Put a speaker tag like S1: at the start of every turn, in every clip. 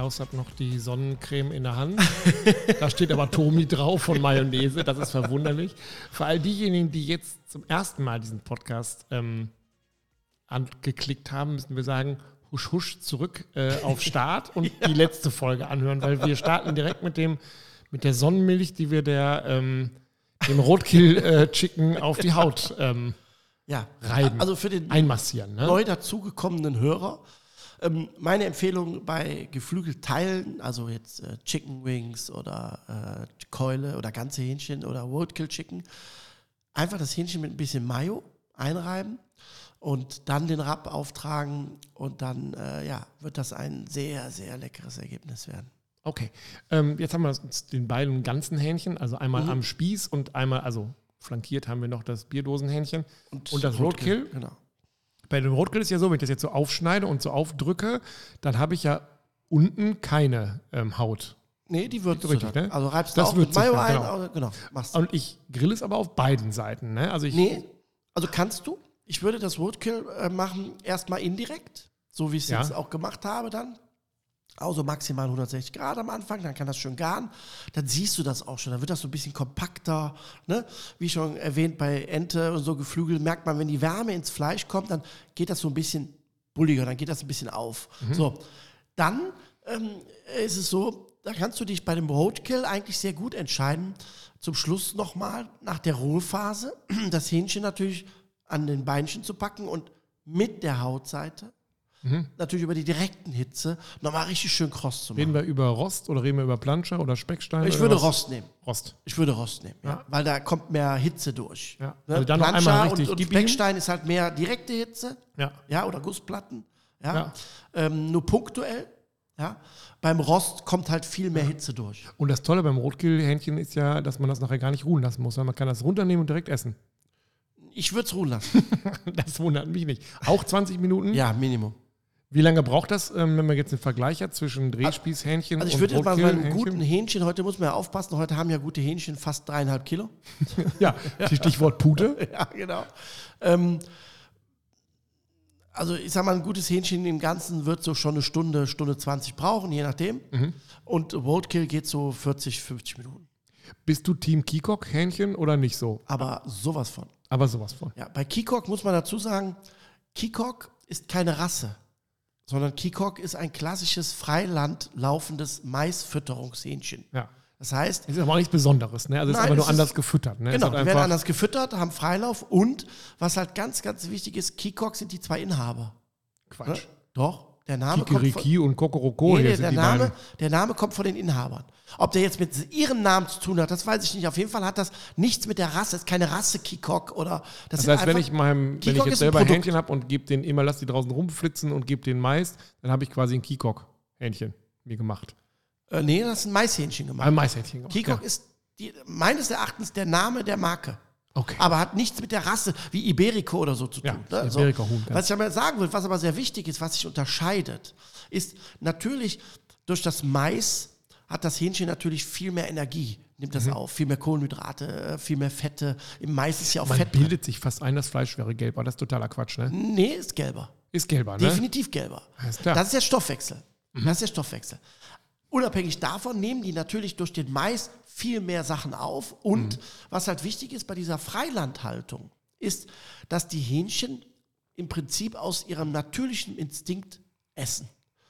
S1: Klaus hat noch die Sonnencreme in der Hand. da steht aber Tomi drauf von Mayonnaise. Das ist verwunderlich. Für all diejenigen, die jetzt zum ersten Mal diesen Podcast ähm, angeklickt haben, müssen wir sagen, husch husch zurück äh, auf Start und ja. die letzte Folge anhören, weil wir starten direkt mit dem mit der Sonnenmilch, die wir der ähm, dem Rotkill äh, Chicken auf die Haut ähm,
S2: ja.
S1: reiben,
S2: also für den
S1: einmassieren.
S2: Ne? neu dazugekommenen Hörer. Ähm, meine Empfehlung bei Geflügelteilen, also jetzt äh, Chicken Wings oder äh, Keule oder ganze Hähnchen oder Roadkill Chicken, einfach das Hähnchen mit ein bisschen Mayo einreiben und dann den Rab auftragen und dann äh, ja, wird das ein sehr, sehr leckeres Ergebnis werden.
S1: Okay, ähm, jetzt haben wir uns den beiden ganzen Hähnchen, also einmal mhm. am Spieß und einmal, also flankiert haben wir noch das Bierdosenhähnchen und, und das Roadkill. Roadkill. Genau. Bei dem Roadkill ist ja so, wenn ich das jetzt so aufschneide und so aufdrücke, dann habe ich ja unten keine ähm, Haut.
S2: Nee, die wird richtig,
S1: ne?
S2: Also reibst
S1: das
S2: du
S1: auch Mayo ein,
S2: genau. genau
S1: machst. Und ich grill es aber auf beiden Seiten, ne?
S2: Also ich nee, also kannst du. Ich würde das Roadkill äh, machen erstmal indirekt, so wie ich es ja. jetzt auch gemacht habe dann also maximal 160 Grad am Anfang, dann kann das schön garen. Dann siehst du das auch schon, dann wird das so ein bisschen kompakter. Ne? Wie schon erwähnt, bei Ente und so Geflügel merkt man, wenn die Wärme ins Fleisch kommt, dann geht das so ein bisschen bulliger, dann geht das ein bisschen auf. Mhm. So, dann ähm, ist es so, da kannst du dich bei dem Roadkill eigentlich sehr gut entscheiden. Zum Schluss nochmal nach der Ruhephase das Hähnchen natürlich an den Beinchen zu packen und mit der Hautseite Mhm. Natürlich über die direkten Hitze nochmal richtig schön kross zu machen.
S1: Reden wir über Rost oder reden wir über Planscher oder Speckstein?
S2: Ich würde? Rost nehmen.
S1: Rost.
S2: Ich würde Rost nehmen, ja. ja. Weil da kommt mehr Hitze durch.
S1: Ja. Ne? Also dann Planscher noch einmal richtig
S2: und, und Speckstein ist halt mehr direkte Hitze.
S1: Ja.
S2: Ja, oder Gussplatten. Ja. Ähm, nur punktuell. Ja. Beim Rost kommt halt viel mehr Hitze durch.
S1: Und das Tolle beim Rotkehlhähnchen ist ja, dass man das nachher gar nicht ruhen lassen muss, man kann das runternehmen und direkt essen.
S2: Ich würde es ruhen lassen.
S1: das wundert mich nicht. Auch 20 Minuten?
S2: Ja, Minimum.
S1: Wie lange braucht das, ähm, wenn man jetzt einen Vergleich hat zwischen Drehspießhähnchen
S2: also ich würde jetzt mal sagen, einem guten Hähnchen, heute muss man ja aufpassen, heute haben ja gute Hähnchen fast dreieinhalb Kilo.
S1: ja, Stichwort Pute.
S2: ja, genau. Ähm, also ich sag mal, ein gutes Hähnchen im Ganzen wird so schon eine Stunde, Stunde 20 brauchen, je nachdem. Mhm. Und Roadkill geht so 40, 50 Minuten.
S1: Bist du Team Kikok-Hähnchen oder nicht so?
S2: Aber sowas von.
S1: Aber sowas von.
S2: Ja, bei Kikok muss man dazu sagen, Kikok ist keine Rasse sondern Kikok ist ein klassisches Freiland laufendes Maisfütterungshähnchen.
S1: Ja.
S2: Das heißt.
S1: Es ist aber auch nichts Besonderes, ne? Also es ist aber nur anders gefüttert. Ne?
S2: Genau, die werden anders gefüttert, haben Freilauf und was halt ganz, ganz wichtig ist, Kikok sind die zwei Inhaber.
S1: Quatsch. Ne?
S2: Doch. Der Name
S1: Kikiriki
S2: kommt
S1: von, und Kokoroko.
S2: Nee, der, Name, der Name kommt von den Inhabern. Ob der jetzt mit ihrem Namen zu tun hat, das weiß ich nicht. Auf jeden Fall hat das nichts mit der Rasse. Das ist keine Rasse Kikok oder.
S1: Das, das heißt, wenn ich, meinem, wenn ich jetzt selber ein Hähnchen habe und gebe den immer, lass die draußen rumflitzen und gebe den Mais, dann habe ich quasi ein Kikok-Hähnchen mir gemacht.
S2: Äh, nee, das ist ein Maishähnchen gemacht.
S1: Ein Maishähnchen gemacht.
S2: Kikok ja. ist die, meines Erachtens der Name der Marke.
S1: Okay.
S2: Aber hat nichts mit der Rasse wie Iberico oder so zu tun.
S1: Ja, ne? Huhn,
S2: was ich aber sagen will, was aber sehr wichtig ist, was sich unterscheidet, ist natürlich durch das Mais hat das Hähnchen natürlich viel mehr Energie, nimmt das mhm. auf, viel mehr Kohlenhydrate, viel mehr Fette. Im Mais ist ja auch
S1: Man
S2: Fett.
S1: bildet sich fast ein, das Fleisch wäre gelb, aber das ist totaler Quatsch, ne?
S2: Nee, ist gelber.
S1: Ist gelber,
S2: ne? Definitiv gelber.
S1: Ist
S2: das ist der Stoffwechsel. Mhm. Das ist der Stoffwechsel. Unabhängig davon nehmen die natürlich durch den Mais viel mehr Sachen auf. Und mhm. was halt wichtig ist bei dieser Freilandhaltung, ist, dass die Hähnchen im Prinzip aus ihrem natürlichen Instinkt essen.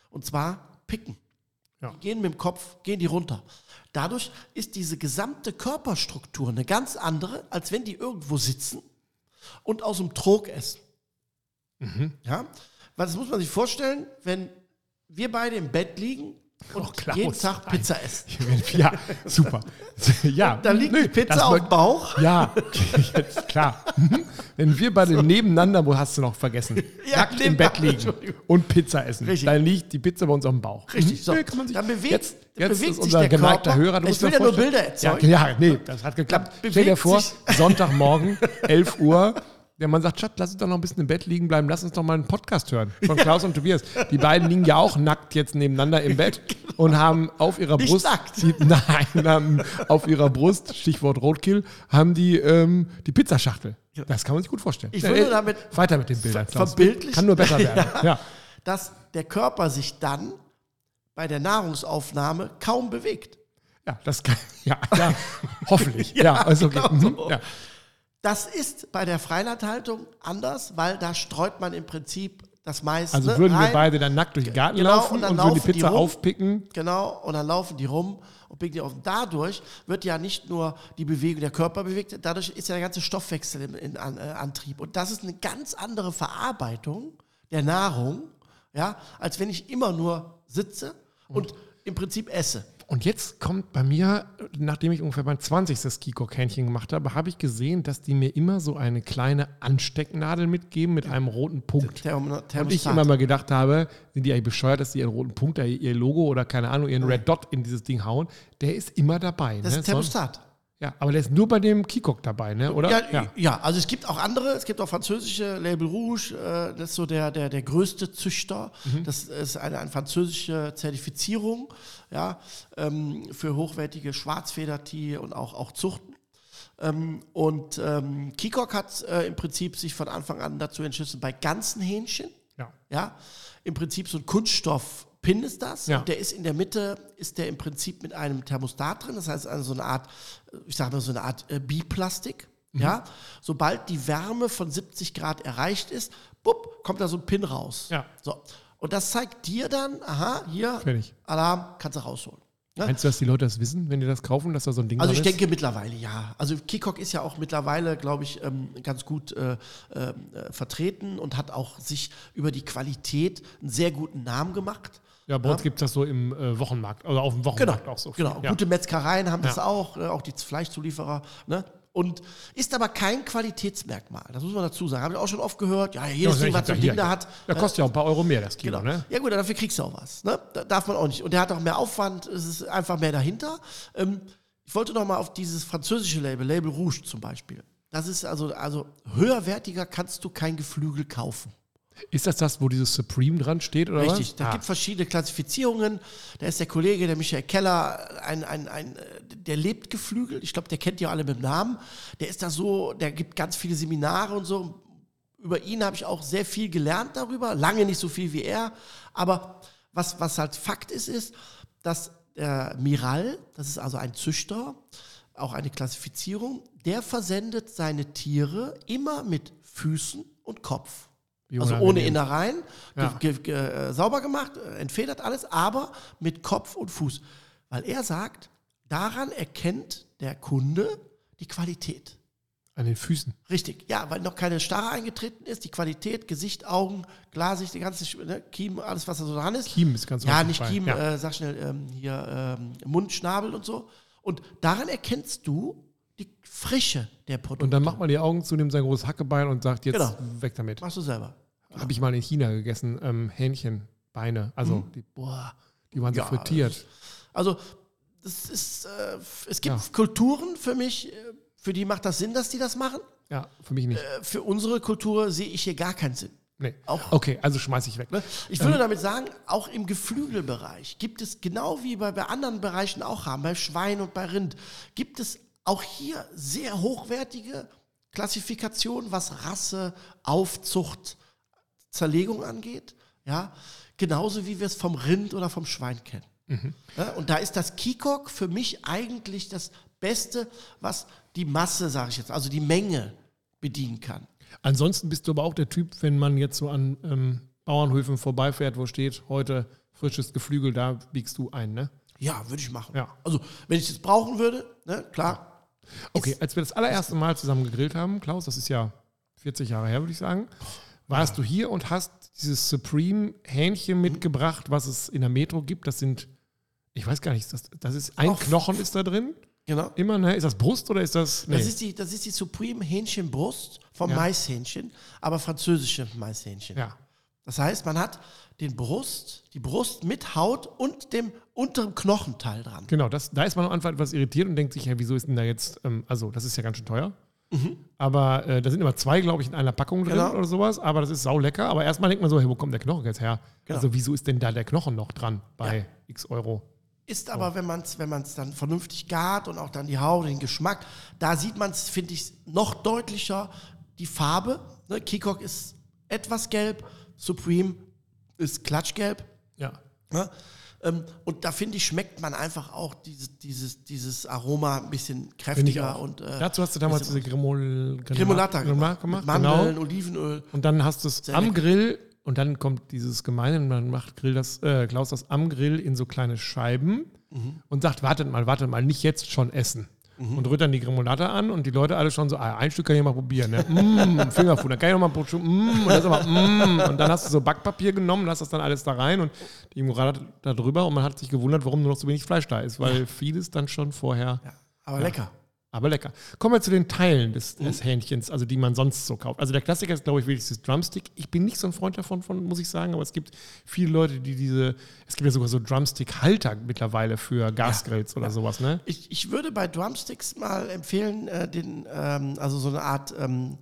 S2: Und zwar picken. Ja. Gehen mit dem Kopf, gehen die runter. Dadurch ist diese gesamte Körperstruktur eine ganz andere, als wenn die irgendwo sitzen und aus dem Trog essen. Mhm. Ja? Weil das muss man sich vorstellen, wenn wir beide im Bett liegen und Klaus, jeden Tag Pizza essen.
S1: Ja, super. Ja,
S2: da liegt nö, die Pizza auf dem Bauch.
S1: Ja, jetzt, klar. Wenn wir beide so. nebeneinander, wo hast du noch vergessen? Ja, Nackt im Bett liegen und Pizza essen. Richtig. Dann liegt die Pizza bei uns auf dem Bauch.
S2: Richtig, so.
S1: Nee, kann man sich,
S2: dann bewegt,
S1: jetzt, jetzt
S2: bewegt
S1: ist unser geneigter Hörer.
S2: ich will ja nur Bilder erzeugen.
S1: Ja, ja, nee, das hat geklappt. Stell dir vor, Sonntagmorgen, 11 Uhr, der Mann sagt, Schatz, lass uns doch noch ein bisschen im Bett liegen bleiben, lass uns doch mal einen Podcast hören von Klaus und Tobias. Die beiden liegen ja auch nackt jetzt nebeneinander im Bett genau. und haben auf ihrer
S2: Nicht
S1: Brust,
S2: nackt.
S1: Die, nein, haben auf ihrer Brust, Stichwort Rotkill, haben die ähm, die Pizzaschachtel. Das kann man sich gut vorstellen.
S2: Ich würde damit
S1: weiter mit den Bildern.
S2: Klaus. Verbildlich.
S1: Kann nur besser werden. Ja.
S2: Dass der Körper sich dann bei der Nahrungsaufnahme kaum bewegt.
S1: Ja, das kann, ja, ja hoffentlich. ja, ja, also genau
S2: so. ja. Das ist bei der Freilandhaltung anders, weil da streut man im Prinzip das meiste.
S1: Also würden rein. wir beide dann nackt durch den Garten genau, laufen und, dann und würden die Pizza die aufpicken.
S2: Genau, und dann laufen die rum und picken die auf. Dadurch wird ja nicht nur die Bewegung der Körper bewegt, dadurch ist ja der ganze Stoffwechsel in, in an, äh, Antrieb. Und das ist eine ganz andere Verarbeitung der Nahrung, ja, als wenn ich immer nur sitze und, und im Prinzip esse.
S1: Und jetzt kommt bei mir, nachdem ich ungefähr mein 20. Kiko-Kännchen gemacht habe, habe ich gesehen, dass die mir immer so eine kleine Anstecknadel mitgeben mit einem roten Punkt. Thermostat. Und ich immer mal gedacht habe, sind die eigentlich bescheuert, dass die ihren roten Punkt, ihr Logo oder keine Ahnung, ihren Red Dot in dieses Ding hauen. Der ist immer dabei.
S2: Das ne? ist Thermostat.
S1: Ja, aber der ist nur bei dem Kikok dabei, ne? oder?
S2: Ja, ja, ja. also es gibt auch andere, es gibt auch französische Label Rouge, äh, das ist so der, der, der größte Züchter. Mhm. Das ist eine, eine französische Zertifizierung ja, ähm, für hochwertige Schwarzfedertiere und auch, auch Zuchten. Ähm, und ähm, Kikok hat äh, im Prinzip sich von Anfang an dazu entschlossen, bei ganzen Hähnchen, ja. ja, im Prinzip so ein Kunststoff Pin ist das. Ja. Und der ist in der Mitte, ist der im Prinzip mit einem Thermostat drin. Das heißt, also so eine Art, ich sage mal so eine Art äh, Biplastik. Mhm. Ja, sobald die Wärme von 70 Grad erreicht ist, bupp, kommt da so ein Pin raus. Ja. So. Und das zeigt dir dann, aha, hier, Fertig. Alarm, kannst du rausholen.
S1: Ne? Meinst du, dass die Leute das wissen, wenn die das kaufen, dass da so ein Ding
S2: Also ich
S1: ist?
S2: denke mittlerweile ja. Also Kikok ist ja auch mittlerweile, glaube ich, ähm, ganz gut äh, äh, vertreten und hat auch sich über die Qualität einen sehr guten Namen gemacht.
S1: Ja, bei uns ja. gibt es das so im äh, Wochenmarkt, also auf dem Wochenmarkt
S2: genau,
S1: auch so.
S2: Genau, ja. gute Metzgereien haben das auch, äh, auch die Fleischzulieferer. Ne? Und ist aber kein Qualitätsmerkmal. Das muss man dazu sagen. Habe ich auch schon oft gehört. Ja, jedes ja, Ding, was so ein Ding da hat.
S1: Da kostet ja auch ein paar Euro mehr, das Kilo,
S2: genau.
S1: ne?
S2: Ja, gut, dafür kriegst du auch was. Ne? Da darf man auch nicht. Und der hat auch mehr Aufwand, es ist einfach mehr dahinter. Ähm, ich wollte noch mal auf dieses französische Label, Label Rouge zum Beispiel. Das ist also, also höherwertiger kannst du kein Geflügel kaufen.
S1: Ist das das, wo dieses Supreme dran steht? Oder
S2: Richtig,
S1: was?
S2: da ah. gibt verschiedene Klassifizierungen. Da ist der Kollege, der Michael Keller, ein, ein, ein, der lebt Geflügel. Ich glaube, der kennt ja alle mit Namen. Der ist da so, der gibt ganz viele Seminare und so. Über ihn habe ich auch sehr viel gelernt darüber. Lange nicht so viel wie er. Aber was, was halt Fakt ist, ist, dass der Miral, das ist also ein Züchter, auch eine Klassifizierung, der versendet seine Tiere immer mit Füßen und Kopf. Also ohne Innereien, ja. ge ge äh, sauber gemacht, äh, entfedert alles, aber mit Kopf und Fuß. Weil er sagt, daran erkennt der Kunde die Qualität.
S1: An den Füßen.
S2: Richtig, ja, weil noch keine Starre eingetreten ist. Die Qualität, Gesicht, Augen, Glasicht, die ganze ne, Kiem, alles, was da so dran ist.
S1: Kiem ist ganz
S2: Ja, nicht Kiem, ja. Äh, sag schnell, ähm, hier ähm, Mund, Schnabel und so. Und daran erkennst du die Frische der Produkte.
S1: Und dann macht man die Augen zu, nimmt sein großes Hackebein und sagt, jetzt genau. weg damit.
S2: Machst du selber.
S1: Habe ich mal in China gegessen, ähm, Hähnchenbeine. Also, mhm. die, boah, die waren so ja, frittiert.
S2: Also, das ist, äh, es gibt ja. Kulturen für mich, äh, für die macht das Sinn, dass die das machen.
S1: Ja, für mich nicht.
S2: Äh, für unsere Kultur sehe ich hier gar keinen Sinn.
S1: Nee. Auch, okay, also schmeiße ich weg. Ne?
S2: Ich würde ähm, damit sagen, auch im Geflügelbereich gibt es, genau wie bei, bei anderen Bereichen auch haben, bei Schwein und bei Rind, gibt es auch hier sehr hochwertige Klassifikationen, was Rasse, Aufzucht, Zerlegung angeht. Ja, genauso wie wir es vom Rind oder vom Schwein kennen. Mhm. Ja, und da ist das Kikok für mich eigentlich das Beste, was die Masse, sage ich jetzt, also die Menge bedienen kann.
S1: Ansonsten bist du aber auch der Typ, wenn man jetzt so an ähm, Bauernhöfen vorbeifährt, wo steht, heute frisches Geflügel, da biegst du ein, ne?
S2: Ja, würde ich machen. Ja. Also, wenn ich das brauchen würde, ne, klar.
S1: Okay, als wir das allererste Mal zusammen gegrillt haben, Klaus, das ist ja 40 Jahre her, würde ich sagen warst du hier und hast dieses Supreme Hähnchen mitgebracht, was es in der Metro gibt. Das sind, ich weiß gar nicht, das, das ist ein Auf. Knochen ist da drin. Genau. Immer, ne? Ist das Brust oder ist das.
S2: Nee. Das, ist die, das ist die Supreme Hähnchenbrust vom ja. Maishähnchen, aber französische Maishähnchen. Ja. Das heißt, man hat den Brust, die Brust mit Haut und dem unteren Knochenteil dran.
S1: Genau, das, da ist man am Anfang etwas irritiert und denkt sich, ja, wieso ist denn da jetzt, ähm, also das ist ja ganz schön teuer. Mhm. Aber äh, da sind immer zwei, glaube ich, in einer Packung drin genau. oder sowas. Aber das ist sau lecker. Aber erstmal denkt man so, hey, wo kommt der Knochen jetzt her? Genau. Also wieso ist denn da der Knochen noch dran bei ja. x Euro?
S2: Ist aber, wenn man es wenn dann vernünftig gart und auch dann die Haut, den Geschmack, da sieht man es, finde ich, noch deutlicher, die Farbe. Ne? Kikok ist etwas gelb, Supreme ist klatschgelb.
S1: Ja.
S2: Ähm, und da finde ich, schmeckt man einfach auch dieses, dieses, dieses Aroma ein bisschen kräftiger. Und,
S1: äh, Dazu hast du damals diese Grimol,
S2: Grimolata gemacht.
S1: gemacht
S2: Mandeln,
S1: genau.
S2: Olivenöl.
S1: Und dann hast du es am lecker. Grill und dann kommt dieses Gemeine, und dann macht Grill das, äh, Klaus das am Grill in so kleine Scheiben mhm. und sagt, wartet mal, wartet mal, nicht jetzt schon essen mhm. und rührt dann die Gremolata an und die Leute alle schon so, ah, ein Stück kann ich mal probieren. Ne? mm, Fingerfood, dann kann ich noch mal ein Stück, mm, und, das mm, und dann hast du so Backpapier genommen, hast das dann alles da rein und die Gremolata da drüber und man hat sich gewundert, warum nur noch so wenig Fleisch da ist, weil vieles dann schon vorher. Ja,
S2: aber ja. lecker.
S1: Aber lecker. Kommen wir zu den Teilen des, des, Hähnchens, also die man sonst so kauft. Also der Klassiker ist, glaube ich, wirklich das Drumstick. Ich bin nicht so ein Freund davon, von, muss ich sagen, aber es gibt viele Leute, die diese, es gibt ja sogar so Drumstick-Halter mittlerweile für Gasgrills ja, oder ja. sowas, ne?
S2: Ich, ich würde bei Drumsticks mal empfehlen, äh, den, ähm, also so eine Art ähm,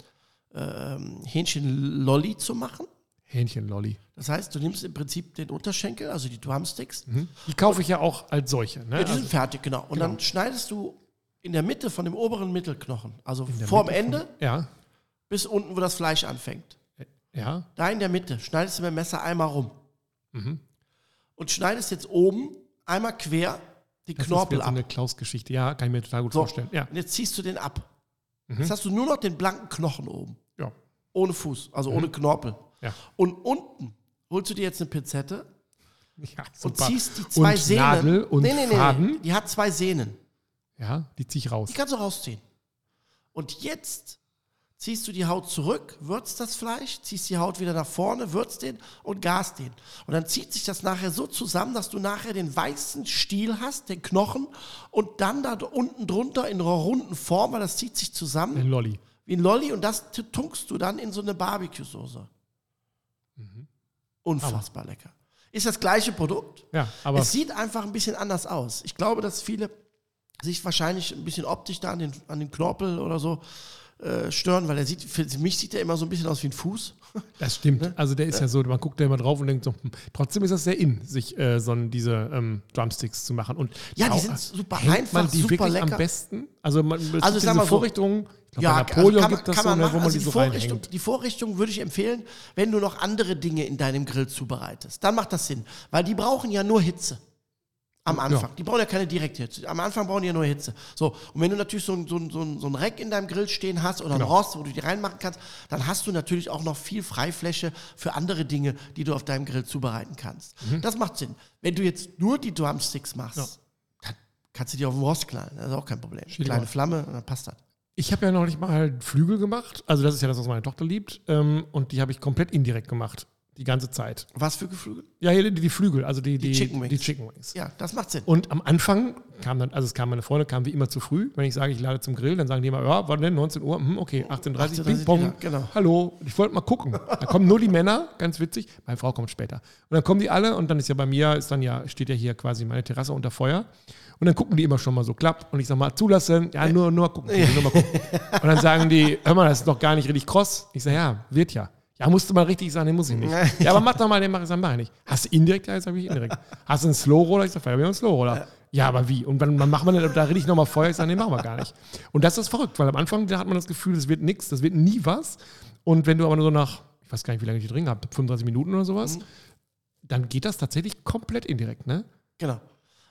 S2: ähm, Hähnchen-Lolli zu machen.
S1: Hähnchen-Lolli.
S2: Das heißt, du nimmst im Prinzip den Unterschenkel, also die Drumsticks.
S1: Mhm. Die kaufe ich ja auch als solche. Ne?
S2: Ja, die sind also, fertig, genau. Und genau. dann schneidest du in der Mitte von dem oberen Mittelknochen, also vorm Mitte Ende, von,
S1: ja.
S2: bis unten, wo das Fleisch anfängt.
S1: Ja.
S2: Da in der Mitte schneidest du mit dem Messer einmal rum. Mhm. Und schneidest jetzt oben einmal quer die das Knorpel
S1: ist ab. So eine Klaus-Geschichte, ja, kann ich mir total gut so, vorstellen. Ja.
S2: Und jetzt ziehst du den ab. Mhm. Jetzt hast du nur noch den blanken Knochen oben.
S1: Ja.
S2: Ohne Fuß, also mhm. ohne Knorpel.
S1: Ja.
S2: Und unten holst du dir jetzt eine Pinzette
S1: ja,
S2: und ziehst die zwei
S1: und
S2: Sehnen.
S1: Nadel und nee, nee, nee, Faden.
S2: Die hat zwei Sehnen.
S1: Ja, die ziehe ich raus.
S2: Die kannst du rausziehen. Und jetzt ziehst du die Haut zurück, würzt das Fleisch, ziehst die Haut wieder nach vorne, würzt den und gas den. Und dann zieht sich das nachher so zusammen, dass du nachher den weißen Stiel hast, den Knochen, und dann da unten drunter in einer runden Form, weil das zieht sich zusammen.
S1: Wie ein Lolli.
S2: Wie ein Lolli und das tunkst du dann in so eine Barbecue-Soße. Mhm. Unfassbar aber. lecker. Ist das gleiche Produkt.
S1: Ja, aber.
S2: Es sieht einfach ein bisschen anders aus. Ich glaube, dass viele sich wahrscheinlich ein bisschen optisch da an den, an den Knorpel oder so äh, stören, weil er sieht, für mich sieht er immer so ein bisschen aus wie ein Fuß.
S1: Das stimmt. Ne? Also der ist ja so, man guckt da immer drauf und denkt so, hm, trotzdem ist das sehr in, sich äh, so diese ähm, Drumsticks zu machen. Und
S2: ja, die sind super einfach, man die super wirklich lecker.
S1: am besten. Also man
S2: also diese
S1: Vorrichtungen,
S2: so, ja, bei Napoleon also gibt das so, ne, wo man also die, so Vorrichtung, Die Vorrichtung würde ich empfehlen, wenn du noch andere Dinge in deinem Grill zubereitest. Dann macht das Sinn, weil die brauchen ja nur Hitze. Am Anfang. Ja. Die brauchen ja keine direkte Hitze. Am Anfang brauchen die ja nur Hitze. So, und wenn du natürlich so, ein, so, ein, so, ein, so ein Rack in deinem Grill stehen hast oder genau. ein Rost, wo du die reinmachen kannst, dann hast du natürlich auch noch viel Freifläche für andere Dinge, die du auf deinem Grill zubereiten kannst. Mhm. Das macht Sinn. Wenn du jetzt nur die Drumsticks machst, ja. dann kannst du die auf den Rost knallen. Das ist auch kein Problem. Schild Kleine Flamme, dann passt das.
S1: Ich habe ja noch nicht mal Flügel gemacht. Also, das ist ja das, was meine Tochter liebt. Ähm, und die habe ich komplett indirekt gemacht. Die ganze Zeit.
S2: Was für Geflügel?
S1: Ja, hier die, die Flügel, also die,
S2: die, die, Chicken Wings.
S1: die Chicken Wings.
S2: Ja, das macht Sinn.
S1: Und am Anfang kam dann, also es kam meine Freunde, kam wie immer zu früh. Wenn ich sage, ich lade zum Grill, dann sagen die immer, ja, wann denn? 19 Uhr? Hm, okay, 18.30 Uhr, Ping-Pong. Ja, genau. Hallo, ich wollte mal gucken. Da kommen nur die Männer, ganz witzig. Meine Frau kommt später. Und dann kommen die alle und dann ist ja bei mir, ist dann ja, steht ja hier quasi meine Terrasse unter Feuer. Und dann gucken die immer schon mal so klapp. Und ich sage mal, zulassen. Ja, nur, nur mal gucken. Nur mal gucken. Und dann sagen die, hör mal, das ist doch gar nicht richtig kross. Ich sage, ja, wird ja. Ja, musst du mal richtig sagen, den muss ich nicht. ja, aber mach doch mal, den mach ich, sag, mach ich nicht. Hast du indirekt? Ja, jetzt habe ich indirekt. Hast du einen Slow-Roller? Ich sage, wir haben einen Slow-Roller. Ja, aber wie? Und dann, dann machen wir, da rede ich nochmal Feuer, ich sage, nee, machen wir gar nicht. Und das ist verrückt, weil am Anfang da hat man das Gefühl, es wird nichts, das wird nie was. Und wenn du aber nur so nach, ich weiß gar nicht, wie lange ich die drin habe, 35 Minuten oder sowas, mhm. dann geht das tatsächlich komplett indirekt, ne?
S2: Genau.